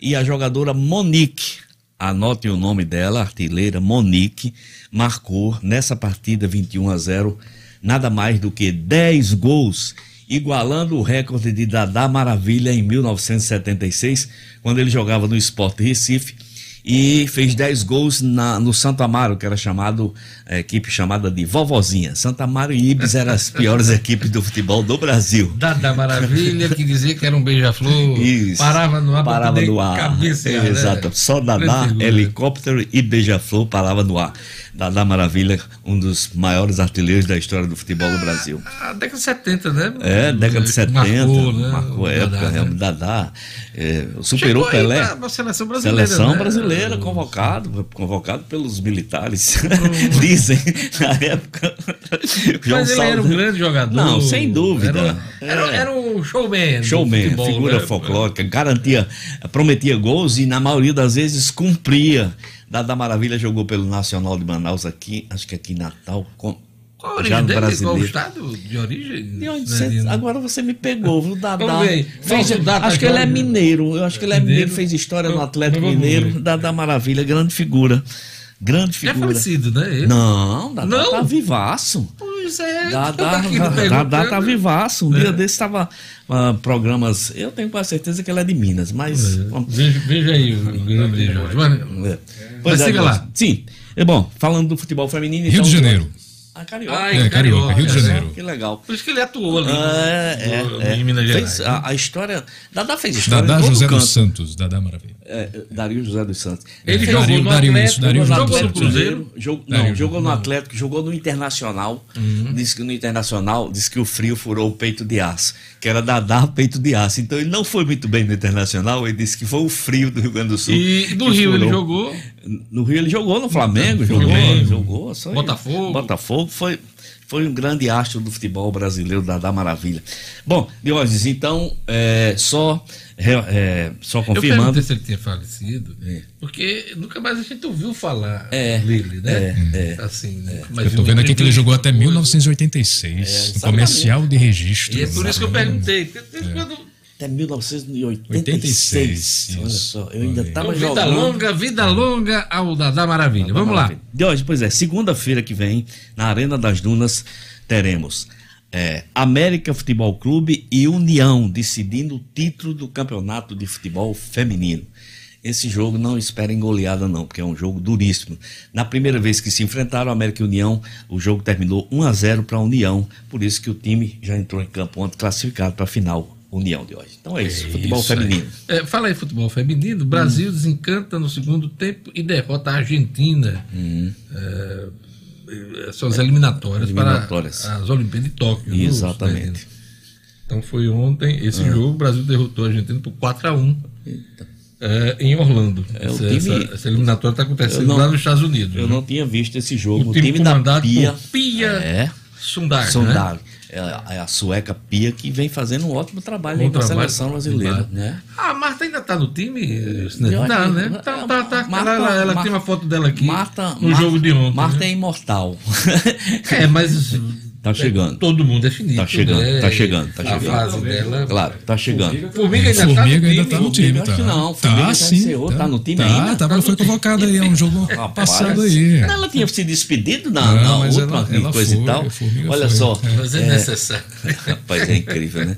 E a jogadora Monique, anotem o nome dela, artilheira Monique, marcou nessa partida 21 a 0 nada mais do que 10 gols, igualando o recorde de Dadá Maravilha em 1976, quando ele jogava no Sport Recife e fez 10 gols na, no Santo Amaro, que era chamado, a equipe chamada de Vovozinha. Santo Amaro e Ibis eram as piores equipes do futebol do Brasil. Dada Maravilha, que dizia que era um beija-flor, parava no ar Parava no ar. cabecear, né? Exato. Só Dadá, helicóptero e beija-flor parava no ar. Dadá Maravilha, um dos maiores artilheiros da história do futebol do Brasil. A década de 70, né? É, década de 70. Marcou, né? Marcou a época, Dadá, realmente. Dadá. é, superou Chegou Pelé. pra- pra seleção brasileira, Seleção né? brasileira, convocado, convocado pelos militares. Dizem, na época. João Mas ele era um Salvo- grande jogador. Não, sem dúvida. Era, era, era um showman. Showman, futebol, figura né? folclórica, garantia, prometia gols e na maioria das vezes cumpria. Dada Maravilha jogou pelo Nacional de Manaus aqui, acho que aqui em Natal. Com, Qual a já origem no dele? Qual o brasileiro. estado de origem? De onde Né, você- agora você me pegou, viu, Dadá? Ver. Fez- dar, acho que ele é mineiro. Eu acho que ele é mineiro, fez história no Atlético Mineiro. Dadá Maravilha, grande figura. Grande Já é figura. falecido, né? ele? Não, Dadá Não? tá vivaço. É. Dadá, tá Dadá tá vivaço. Um É. dia desse tava ah, programas. Eu tenho quase certeza que ele é de Minas, mas. Veja, veja aí o grande Jorge. Mas- É. Pois Mas é, siga lá. Sim. É bom, falando do futebol feminino. Rio então, de Janeiro. Ah, Carioca. Ai, É, Carioca, Rio de. Janeiro. Que legal. Por isso que ele atuou ali. É, no- é, é. Em Minas Fez Gerais. a, a história. Dadá fez história. Dadá em todo José canto. dos Santos, Dadá Maravilha. É, Dario José dos Santos. Ele fez- jogou Dario- no Dario, Atlético, isso, Dario jogou José no Cruzeiro. Jogou, Dario, não, jogou no não. Atlético, jogou no Internacional. Uhum. Disse que no Internacional, disse que o frio furou o peito de aço, que era Dadá peito de aço. Então ele não foi muito bem no Internacional, ele disse que foi o frio do Rio Grande do Sul. E do Rio ele furou. jogou. No Rio ele jogou no Flamengo, jogou, Flamengo. jogou. Só Botafogo. Botafogo foi foi um grande astro do futebol brasileiro, da, da maravilha. Bom, Diógenes, então, é, só, é, é, só Eu confirmando. perguntei se ele tinha falecido, porque nunca mais a gente ouviu falar É, dele, né? é, é. Assim, né? Eu tô vendo aqui que ele jogou até 1986, no comercial de registro. E é por isso que eu perguntei. porque quando- Até 1986. Olha só, eu ainda estava Então, vida jogando. longa, vida longa ao Dadá Maravilha. Vamos lá. De hoje, pois é, segunda-feira que vem, na Arena das Dunas, teremos é, América Futebol Clube e União decidindo o título do campeonato de futebol feminino. Esse jogo não esperem goleada, não, porque é um jogo duríssimo. Na primeira vez que se enfrentaram, América e União, o jogo terminou 1 a 0 para a União, por isso que o time já entrou em campo ontem classificado para a final União de hoje. Então é isso, futebol Isso feminino. É, fala aí, futebol feminino. O Brasil desencanta no segundo tempo e derrota a Argentina. É, é, são as eliminatórias, Eliminatórias. para as Olimpíadas de Tóquio. né, Exatamente. os- Então foi ontem esse É. jogo. O Brasil derrotou a Argentina por 4x1 é, em Orlando. É, o essa, time- essa- essa eliminatória está acontecendo não- lá nos Estados Unidos. Eu né? não tinha visto esse jogo. O time comandado Pia, por Pia é, Sundar, Sundar. né? É, a- é a sueca Pia que vem fazendo um ótimo trabalho aí com a seleção brasileira, né? Ah, a Marta ainda tá no time? Eu Não, acho que- né? Tá, tá, tá. Marta- ela ela Marta- tem uma foto dela aqui Marta, no Marta- jogo de ontem. Marta né? é imortal. É, mas. Tá chegando. Todo mundo é finito. Tá chegando, né? tá chegando, tá A chegando. fase dela. Claro, tá chegando. Formiga ainda Formiga tá no ainda time. tá no time, Acho tá? que não, Tá, Formiga já sim. encerrou, tá no time tá, ainda? Tá, ela foi convocada aí, é um jogo Rapaz, passado aí. Não, Ela tinha se despedido na, Não, na última ela- ela coisa foi, e tal. a Formiga Olha foi. só. Mas é necessário. Rapaz, é incrível, né?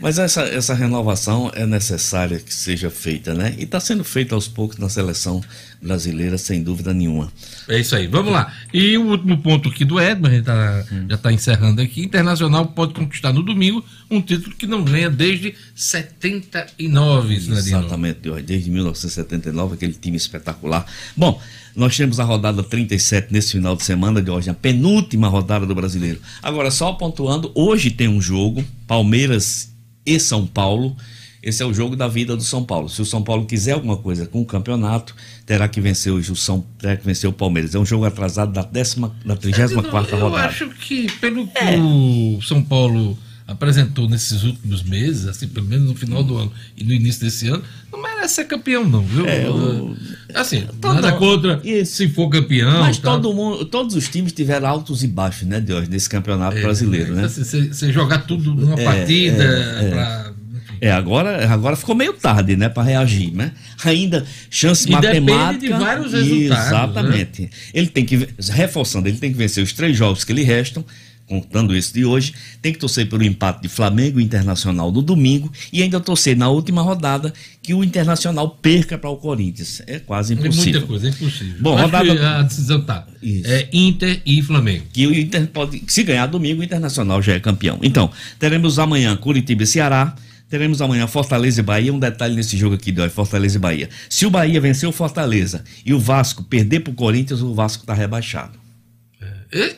Mas essa, essa renovação é necessária que seja feita, né? E está sendo feita aos poucos na seleção brasileira, sem dúvida nenhuma. É isso aí, vamos lá. E o último ponto aqui do Edmo, a gente tá- Hum. já está encerrando aqui. Internacional pode conquistar no domingo um título que não ganha desde 79, Cidadino. Exatamente, Jorge, desde 1979, aquele time espetacular. Bom, nós temos a rodada 37 nesse final de semana, de hoje, a penúltima rodada do brasileiro. Agora, só pontuando, hoje tem um jogo, Palmeiras e São Paulo. Esse é o jogo da vida do São Paulo. Se o São Paulo quiser alguma coisa com o campeonato, terá que vencer hoje o São, terá que vencer o Palmeiras. É um jogo atrasado da décima, da 34 Eu rodada. acho que pelo que o São Paulo apresentou nesses últimos meses, assim, pelo menos no final do ano e no início desse ano, não merece ser campeão, não, viu? É, o- Assim, Todo- nada contra se for campeão. Mas tal. todo mundo, todos os times tiveram altos e baixos, né, Deus, nesse campeonato É, brasileiro, né? assim, Você você jogar tudo numa É, partida é, é. pra- É, agora, agora ficou meio tarde, né, para reagir, né? Ainda chance E depende matemática. de vários resultados, Exatamente. Ele tem que reforçando, ele tem que vencer os três jogos que lhe restam. Contando esse de hoje, tem que torcer pelo empate de Flamengo e Internacional no domingo e ainda torcer na última rodada que o Internacional perca para o Corinthians. É quase É impossível. muita coisa, é impossível. Bom, Acho rodada- a decisão tá. É Inter e Flamengo. que o Inter pode, se ganhar domingo, o Internacional já é campeão. Então, teremos amanhã Curitiba e Ceará, teremos amanhã Fortaleza e Bahia. Um detalhe nesse jogo aqui, hoje, Fortaleza e Bahia. Se o Bahia vencer o Fortaleza e o Vasco perder para o Corinthians, o Vasco está rebaixado.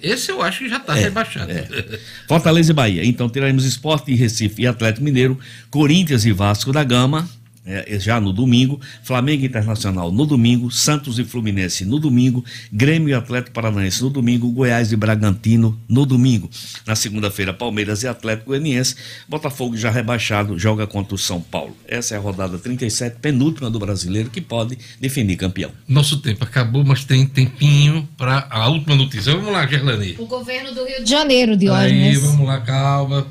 Esse eu acho que já está É, rebaixado. Fortaleza e Bahia. Então teremos Esporte e Recife e Atlético Mineiro, Corinthians e Vasco da Gama. É, já no domingo, Flamengo Internacional no domingo, Santos e Fluminense no domingo, Grêmio e Atlético Paranaense no domingo, Goiás e Bragantino no domingo. Na segunda-feira, Palmeiras e Atlético Goianiense, Botafogo já rebaixado, joga contra o São Paulo. Essa é a rodada 37, penúltima do brasileiro, que pode definir campeão. Nosso tempo acabou, mas tem tempinho para a última notícia. Vamos lá, Gerlani. O governo do Rio de Janeiro, Aí, Diógenes. vamos lá, calma.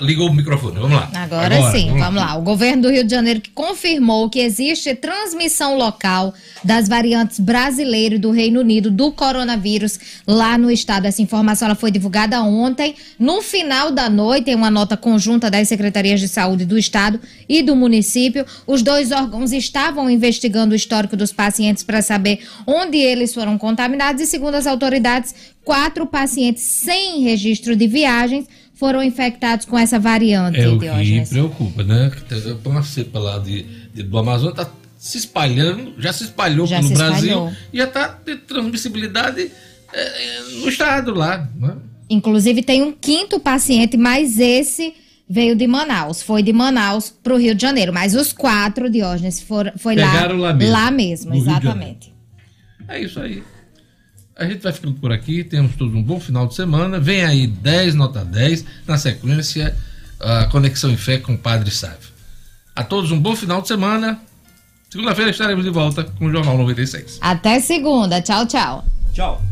Ligou o microfone, vamos lá. Agora, sim, vamos lá. O governo do Rio de Janeiro que confirmou que existe transmissão local das variantes brasileiro e do Reino Unido do coronavírus lá no estado. Essa informação ela foi divulgada ontem. No final da noite, em uma nota conjunta das secretarias de saúde do estado e do município, os dois órgãos estavam investigando o histórico dos pacientes para saber onde eles foram contaminados e, segundo as autoridades, quatro pacientes sem registro de viagens foram infectados com essa variante, É o que preocupa, né? Uma cepa lá de, de- do Amazonas está se espalhando, já se espalhou Já pelo se Brasil espalhou. e já está de transmissibilidade é, no estado lá. Né? Inclusive tem um quinto paciente, mas esse veio de Manaus. Foi de Manaus para o Rio de Janeiro. Mas os quatro, Diógenes, foram, foi Pegaram lá mesmo, Lá mesmo, exatamente. É isso aí. A gente vai ficando por aqui. Temos todos um bom final de semana. Vem aí 10 nota 10. Na sequência, a Conexão em Fé com o Padre Sávio. A todos um bom final de semana. Segunda-feira estaremos de volta com o Jornal 96. Até segunda. Tchau, tchau. Tchau.